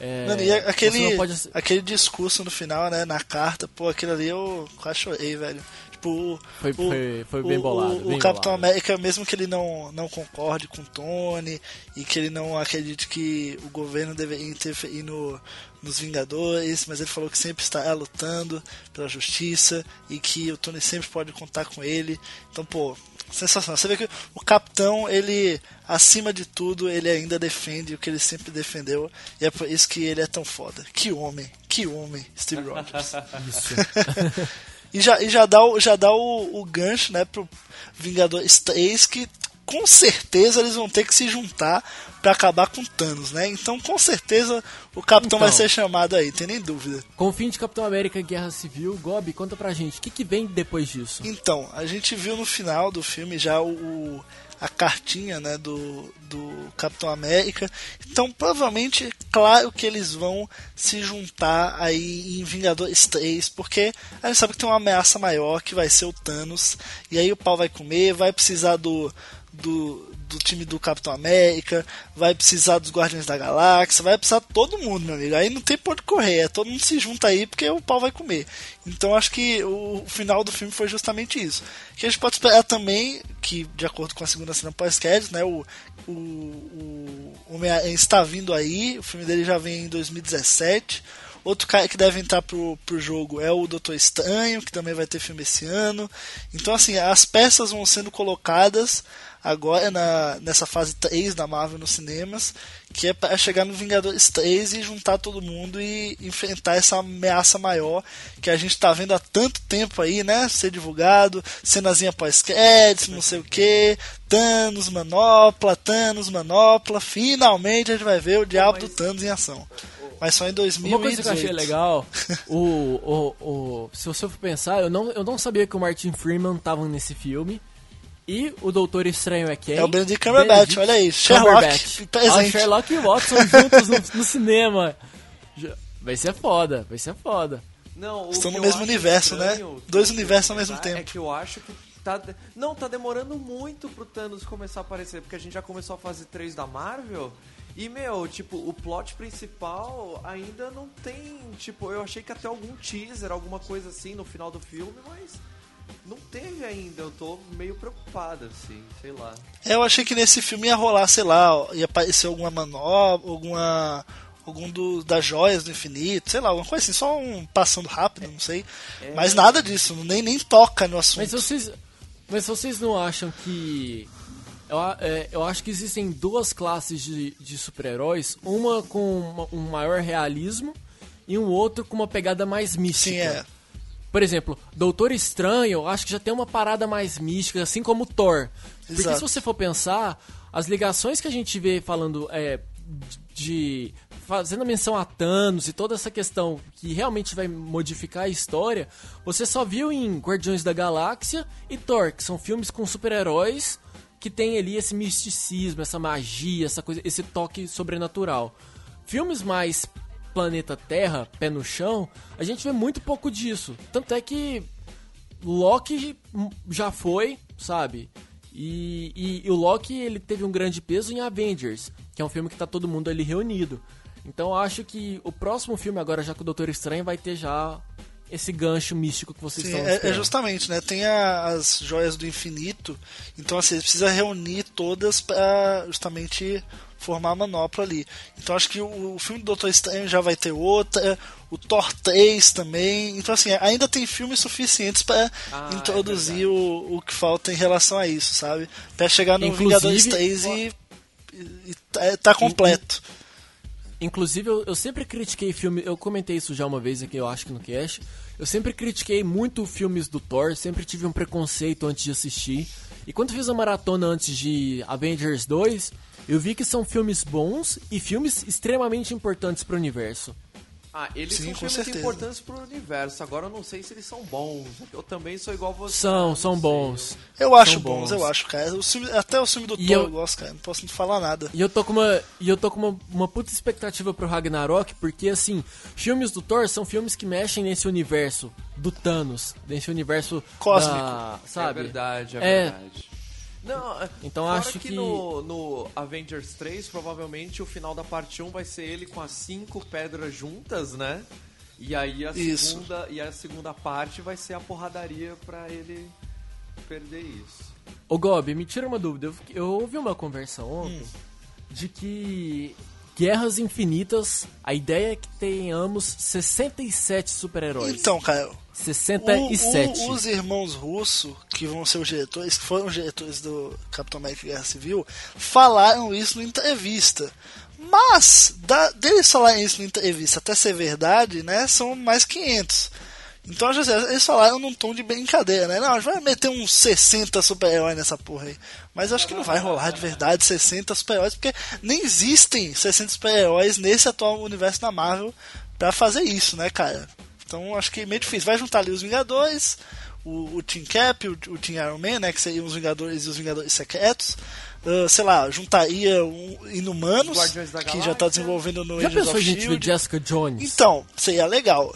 É, Mano, e você aquele, pode- aquele discurso no final, né, na carta, pô, aquilo ali eu quase chorei, velho. Tipo, Foi- o- foi- foi bem bolado, O, o bem Capitão bolado. América, mesmo que ele não, não concorde com o Tony e que ele não acredite que o governo deveria interferir no, nos Vingadores, mas ele falou que sempre está lutando pela justiça e que o Tony sempre pode contar com ele. Então, pô, sensacional. Você vê que o Capitão, ele, acima de tudo, ele ainda defende o que ele sempre defendeu e é por isso que ele é tão foda. Que homem, que homem, Steve Rogers. Isso. E já, e já dá, o, já dá o, o gancho, né, pro Vingadores 3, que com certeza eles vão ter que se juntar pra acabar com Thanos, né? Então, com certeza, o Capitão Então. vai ser chamado aí, tem nem dúvida. Com o fim de Capitão América Guerra Civil, Gobi, conta pra gente, o que, que vem depois disso? Então, a gente viu no final do filme já o, o- a cartinha, né, do, do Capitão América. Então, provavelmente, claro que eles vão se juntar aí em Vingadores 3, porque a gente sabe que tem uma ameaça maior que vai ser o Thanos. E aí o pau vai comer, vai precisar do do, do time do Capitão América, vai precisar dos Guardiões da Galáxia, vai precisar de todo mundo, meu amigo. Aí não tem por correr, é todo mundo se junta aí porque o pau vai comer. Então acho que o final do filme foi justamente isso. Que a gente pode esperar também, que de acordo com a segunda cena pós-crédito, né, o, o, o Homem-Aranha está vindo aí, o filme dele já vem em 2017. Outro cara que deve entrar pro, pro jogo é o Doutor Estranho, que também vai ter filme esse ano. Então, assim, as peças vão sendo colocadas agora na, nessa fase 3 da Marvel nos cinemas, que é para chegar no Vingadores 3 e juntar todo mundo e enfrentar essa ameaça maior que a gente tá vendo há tanto tempo aí, né? Ser divulgado, cenazinha pós-créditos, não sei o que, Thanos, Manopla, Thanos, Manopla. Finalmente a gente vai ver o diabo do Thanos em ação. Mas só em 2018. Uma coisa que eu achei legal, o, o, o, se você for pensar, eu não, eu não sabia que o Martin Freeman tava nesse filme. E o Doutor Estranho é quem? É o Benedict Cumberbatch, olha aí, Sherlock presente. Ah, Sherlock e Watson juntos no, no cinema. Vai ser foda, vai ser foda. Não, o Estão no mesmo universo, né? estranho, Dois que eu universos ao mesmo comentar, tempo. É que eu acho que tá. Não, tá demorando muito pro Thanos começar a aparecer, porque a gente já começou a fase 3 da Marvel. E, meu, tipo, o plot principal ainda não tem. Tipo, eu achei que até algum teaser, alguma coisa assim no final do filme, mas. Não teve ainda, eu tô meio preocupado, assim, sei lá. Eu achei que nesse filme ia rolar, sei lá, ia aparecer alguma manobra, alguma. algum do, das joias do infinito, sei lá, alguma coisa assim, só um passando rápido, não sei. Mas nada disso, nem, nem toca no assunto. Mas vocês, mas vocês não acham que. Eu, é, eu acho que existem duas classes de, de super-heróis, uma com uma- um maior realismo e um outro com uma pegada mais mística. Sim, é. Por exemplo, Doutor Estranho, acho que já tem uma parada mais mística, assim como Thor. Porque Exato. se você for pensar, as ligações que a gente vê falando é, de fazendo menção a Thanos e toda essa questão que realmente vai modificar a história, você só viu em Guardiões da Galáxia e Thor, que são filmes com super-heróis que tem ali esse misticismo, essa magia, essa coisa, esse toque sobrenatural. Filmes mais planeta Terra, pé no chão, a gente vê muito pouco disso. Tanto é que Loki já foi, sabe? E, e, e, o Loki ele teve um grande peso em Avengers, que é um filme que tá todo mundo ali reunido. Então eu acho que o próximo filme, agora já com o Doutor Estranho, vai ter já esse gancho místico que vocês Sim, estão é, é, justamente, né? Tem a, as joias do infinito, então assim, precisa reunir todas para justamente formar a manopla ali. Então acho que o, o, filme do Doutor Estranho já vai ter outra, o Thor 3 também. Então assim, ainda tem filmes suficientes para ah, é introduzir é o, o que falta em relação a isso, sabe? Para chegar no Inclusive, Vingadores 3 e, e, e tá, tá completo. Inclusive, eu, eu, sempre critiquei filme. Eu comentei isso já uma vez aqui, eu acho que no cast. Eu sempre critiquei muito filmes do Thor, sempre tive um preconceito antes de assistir. E quando fiz a maratona antes de Avengers 2, eu vi que são filmes bons e filmes extremamente importantes para o universo. Ah, eles Sim, são filmes certeza. importantes pro universo. Agora eu não sei se eles são bons. Eu também sou igual você. São, são bons. Eu acho bons, bons, eu acho, cara. O filme, até o filme do e Thor eu, eu gosto, cara. Não posso falar nada. E eu tô com uma, e eu tô com uma, uma puta expectativa pro Ragnarok, porque assim, filmes do Thor são filmes que mexem nesse universo do Thanos, nesse universo cósmico, da, sabe? É verdade, é, é verdade. Não, então acho que, que, No, no Avengers 3, provavelmente o final da parte 1 vai ser ele com as cinco pedras juntas, né? E aí a isso. segunda e a segunda parte vai ser a porradaria para ele perder isso. Ô Gob, me tira uma dúvida. Eu, eu ouvi uma conversa ontem hum. de que Guerras Infinitas, a ideia é que tenhamos 67 super-heróis. Então, cara, 67. O, o, os irmãos Russo, que vão ser os diretores, que foram os diretores do Capitão América Guerra Civil, falaram isso na entrevista. Mas, da, deles falarem isso na entrevista até ser verdade, né, são mais 500. Então, eles falaram num tom de brincadeira, né? Não, a gente vai meter uns 60 super-heróis nessa porra aí. Mas acho que não vai rolar de verdade 60 super-heróis, porque nem existem 60 super-heróis nesse atual universo da Marvel para fazer isso, né, cara? Então acho que é meio difícil. Vai juntar ali os Vingadores, o, o Team Cap, o, o Team Iron Man, né? Que seriam os Vingadores e os Vingadores secretos. Uh, sei lá, juntaria um Inumanos, que já está desenvolvendo no Já pensou of gente Shield. Jessica Jones? Então, seria legal.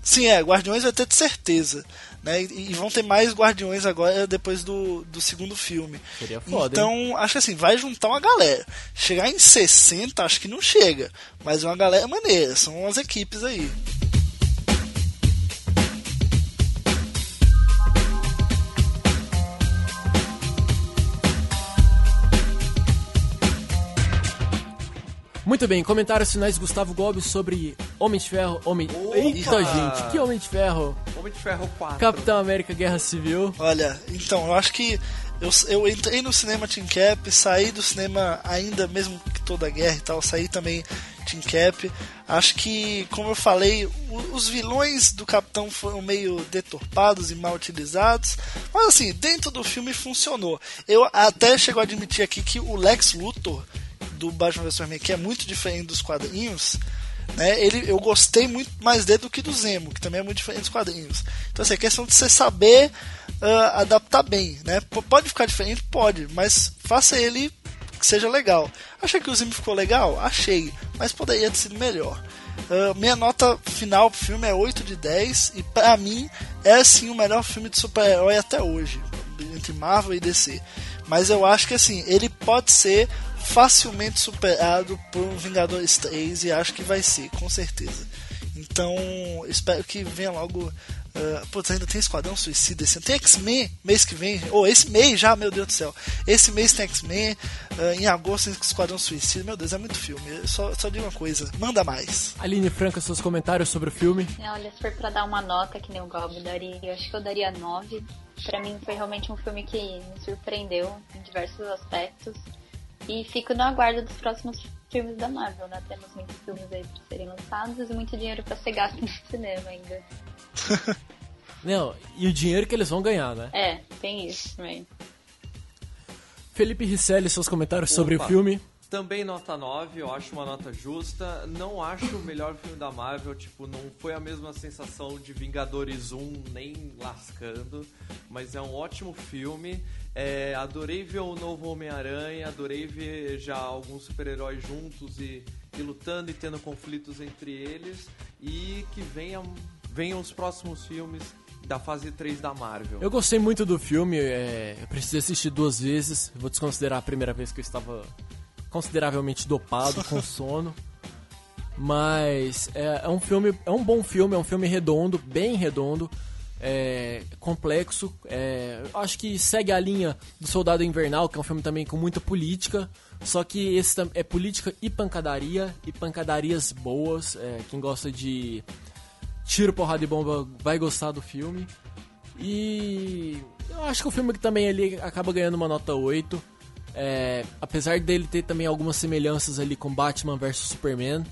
Sim, é, Guardiões vai ter de certeza. Né? E, e vão ter mais Guardiões agora depois do, do segundo filme. Seria foda. Então, hein? acho que assim, vai juntar uma galera. Chegar em 60, acho que não chega. Mas é uma galera maneira, são umas equipes aí. Muito bem, comentários finais Gustavo Gomes sobre Homem de Ferro, Homem... Opa! Eita, gente, que Homem de Ferro? Homem de Ferro 4. Capitão América Guerra Civil. Olha, então, eu acho que eu, eu entrei no cinema Team Cap, saí do cinema ainda, mesmo que toda a guerra e tal, saí também Team Cap. Acho que, como eu falei, os vilões do Capitão foram meio deturpados e mal utilizados, mas assim, dentro do filme funcionou. Eu até chego a admitir aqui que o Lex Luthor do Batman vs Superman, que é muito diferente dos quadrinhos, né? Ele, eu gostei muito mais dele do que do Zemo, que também é muito diferente dos quadrinhos. Então, assim, é questão de você saber uh, adaptar bem, né? P pode ficar diferente? Pode, mas faça ele que seja legal. Achei que o Zemo ficou legal? Achei, mas poderia ter sido melhor. Uh, minha nota final pro filme é 8 de 10 e para mim é sim o melhor filme de super-herói até hoje, entre Marvel e DC. Mas eu acho que assim, ele pode ser facilmente superado por um Vingadores 3 e acho que vai ser, com certeza. Então, espero que venha logo. Uh, putz, ainda tem Esquadrão Suicida esse ano. Tem X-Men mês que vem. Ou oh, esse mês já, meu Deus do céu. Esse mês tem X-Men. Uh, em agosto tem Esquadrão Suicida. Meu Deus, é muito filme. só, só digo uma coisa: manda mais. Aline Franca, seus comentários sobre o filme. É, olha, se for pra dar uma nota que nem o Goblin daria, eu acho que eu daria 9. Pra mim foi realmente um filme que me surpreendeu em diversos aspectos. E fico no aguardo dos próximos filmes da Marvel, né? Temos muitos filmes aí pra serem lançados e muito dinheiro pra ser gasto no cinema ainda. Não, e o dinheiro que eles vão ganhar, né? É, tem isso também. Felipe Risselli, seus comentários Opa. sobre o filme. Também nota 9, eu acho uma nota justa. Não acho o melhor filme da Marvel, tipo, não foi a mesma sensação de Vingadores 1, nem lascando, mas é um ótimo filme. É, adorei ver o novo Homem-Aranha, adorei ver já alguns super-heróis juntos e, e, lutando e tendo conflitos entre eles. E que venham, venham os próximos filmes da fase 3 da Marvel. Eu gostei muito do filme, é, eu precisei assistir duas vezes. Vou desconsiderar a primeira vez que eu estava consideravelmente dopado, com sono. Mas é, é, um filme, é um bom filme, é um filme redondo, bem redondo, é, complexo. É, acho que segue a linha do Soldado Invernal, que é um filme também com muita política. Só que esse é política e pancadaria, e pancadarias boas. É, quem gosta de tiro, porrada e bomba vai gostar do filme. E eu acho que o filme também ali acaba ganhando uma nota 8. É, apesar dele ter também algumas semelhanças ali com Batman vs Superman,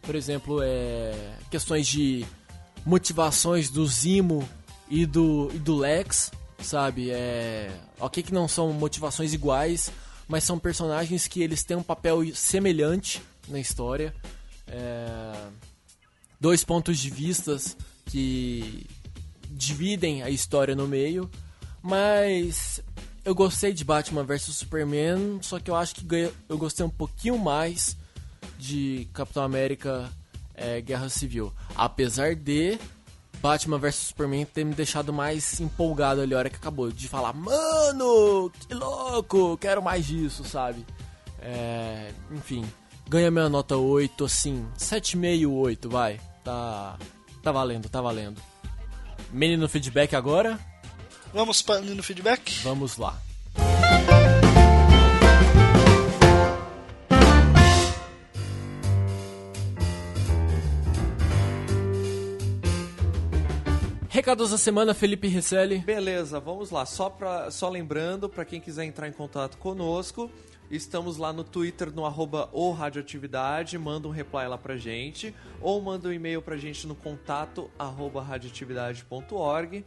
por exemplo, é, questões de motivações do Zimo e do, e do Lex, sabe? É, ok que não são motivações iguais, mas são personagens que eles têm um papel semelhante na história. É, dois pontos de vistas que dividem a história no meio, mas eu gostei de Batman vs Superman, só que eu acho que eu gostei um pouquinho mais de Capitão América é, Guerra Civil. Apesar de Batman vs Superman ter me deixado mais empolgado ali a hora que acabou. De falar, mano, que louco, quero mais disso, sabe? É, enfim, ganha minha nota 8, assim, 7,5, 8, vai. Tá, tá valendo, tá valendo. Menino feedback agora? Vamos para no feedback? Vamos lá. Recados da semana, Felipe Risselli. Beleza, vamos lá. Só, pra, só lembrando, para quem quiser entrar em contato conosco, estamos lá no Twitter, no arroba Radioatividade, manda um reply lá pra gente, ou manda um e-mail pra gente no contato arroba radioatividade.org.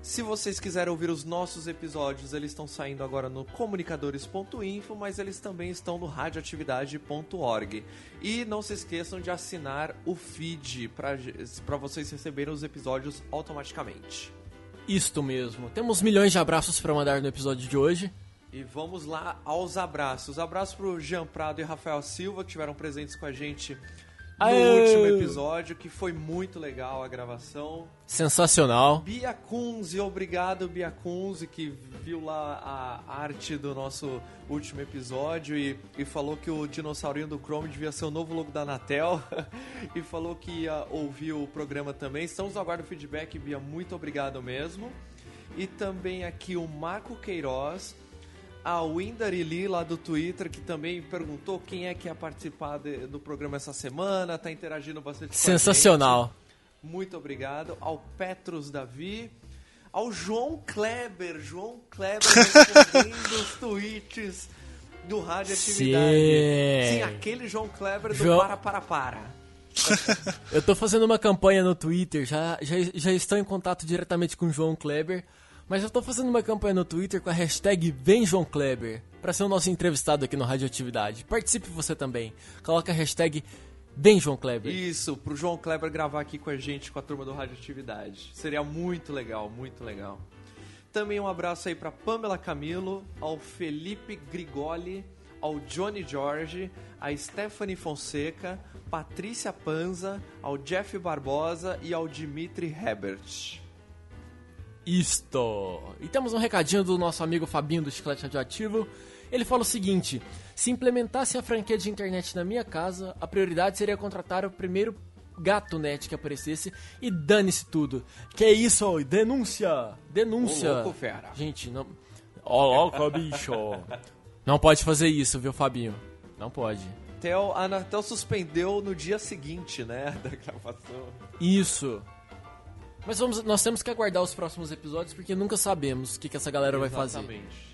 Se vocês quiserem ouvir os nossos episódios, eles estão saindo agora no comunicadores.info, mas eles também estão no radioatividade.org. E não se esqueçam de assinar o feed para vocês receberem os episódios automaticamente. Isto mesmo. Temos milhões de abraços para mandar no episódio de hoje. E vamos lá aos abraços. Abraço pro Jean Prado e Rafael Silva, que tiveram presentes com a gente no Aê! último episódio, que foi muito legal a gravação. Sensacional. Bia Kunze, obrigado Bia Kunze, que viu lá a arte do nosso último episódio e, e falou que o dinossaurinho do Chrome devia ser o novo logo da Anatel e falou que ia ouvir o programa também. Estamos aguardando feedback, Bia, muito obrigado mesmo. E também aqui o Marco Queiroz, a Windari Lee lá do Twitter, que também perguntou quem é que ia participar de, do programa essa semana, tá interagindo bastante Sensacional. Muito obrigado. Ao Petrus Davi, ao João Kleber, João Kleber respondendo os tweets do Rádio Atividade. Sim. Sim, aquele João Kleber do João... Para Para Para. Eu tô fazendo uma campanha no Twitter, já, já, já estou em contato diretamente com o João Kleber mas eu tô fazendo uma campanha no Twitter com a hashtag Vem João Kleber para ser o nosso entrevistado aqui no Radioatividade. Participe você também. Coloca a hashtag Vem João Kleber. Isso, pro João Kleber gravar aqui com a gente, com a turma do Radioatividade. Seria muito legal, muito legal. Também um abraço aí para Pamela Camilo, ao Felipe Grigoli, ao Johnny George, a Stephanie Fonseca, Patrícia Panza, ao Jeff Barbosa e ao Dimitri Hebert isto. E temos um recadinho do nosso amigo Fabinho do Chiclete Radioativo. Ele fala o seguinte: se implementasse a franquia de internet na minha casa, a prioridade seria contratar o primeiro gato net que aparecesse e dane-se tudo. Que é isso? Denúncia! Denúncia! Ô, louco, fera. Gente, não. Ó, louco, bicho! não pode fazer isso, viu, Fabinho? Não pode. Anatel, a Anatel suspendeu no dia seguinte, né, da gravação. Isso. Mas vamos, nós temos que aguardar os próximos episódios porque nunca sabemos o que, que essa galera Exatamente. vai fazer.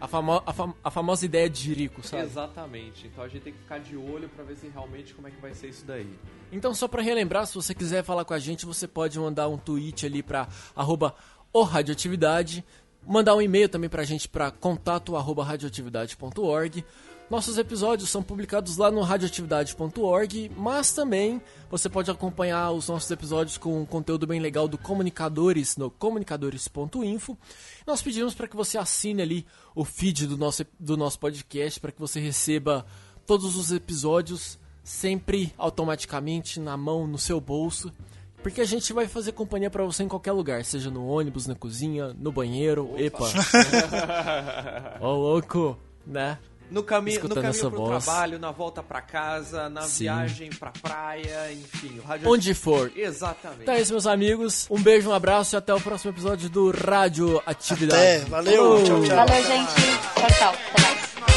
A, famo a, fam a, famosa ideia de Jerico, sabe? Exatamente. Então a gente tem que ficar de olho para ver se realmente como é que vai ser isso daí. Então só para relembrar, se você quiser falar com a gente, você pode mandar um tweet ali para arroba o radioatividade, mandar um e-mail também pra gente para contato arroba radioatividade.org Nossos episódios são publicados lá no radioatividade.org, mas também você pode acompanhar os nossos episódios com um conteúdo bem legal do Comunicadores no comunicadores.info. Nós pedimos para que você assine ali o feed do nosso, do nosso podcast para que você receba todos os episódios sempre automaticamente na mão, no seu bolso. Porque a gente vai fazer companhia para você em qualquer lugar, seja no ônibus, na cozinha, no banheiro. Opa. Epa! Ô oh, louco, né? No, cami no caminho pro voz. trabalho, na volta para casa, na Sim. viagem pra praia, enfim. Rádio... Onde for. Exatamente. Então é isso, meus amigos. Um beijo, um abraço e até o próximo episódio do Rádio Atividade. Até, valeu, tchau, tchau. Valeu, gente. Tchau, tchau. Até mais.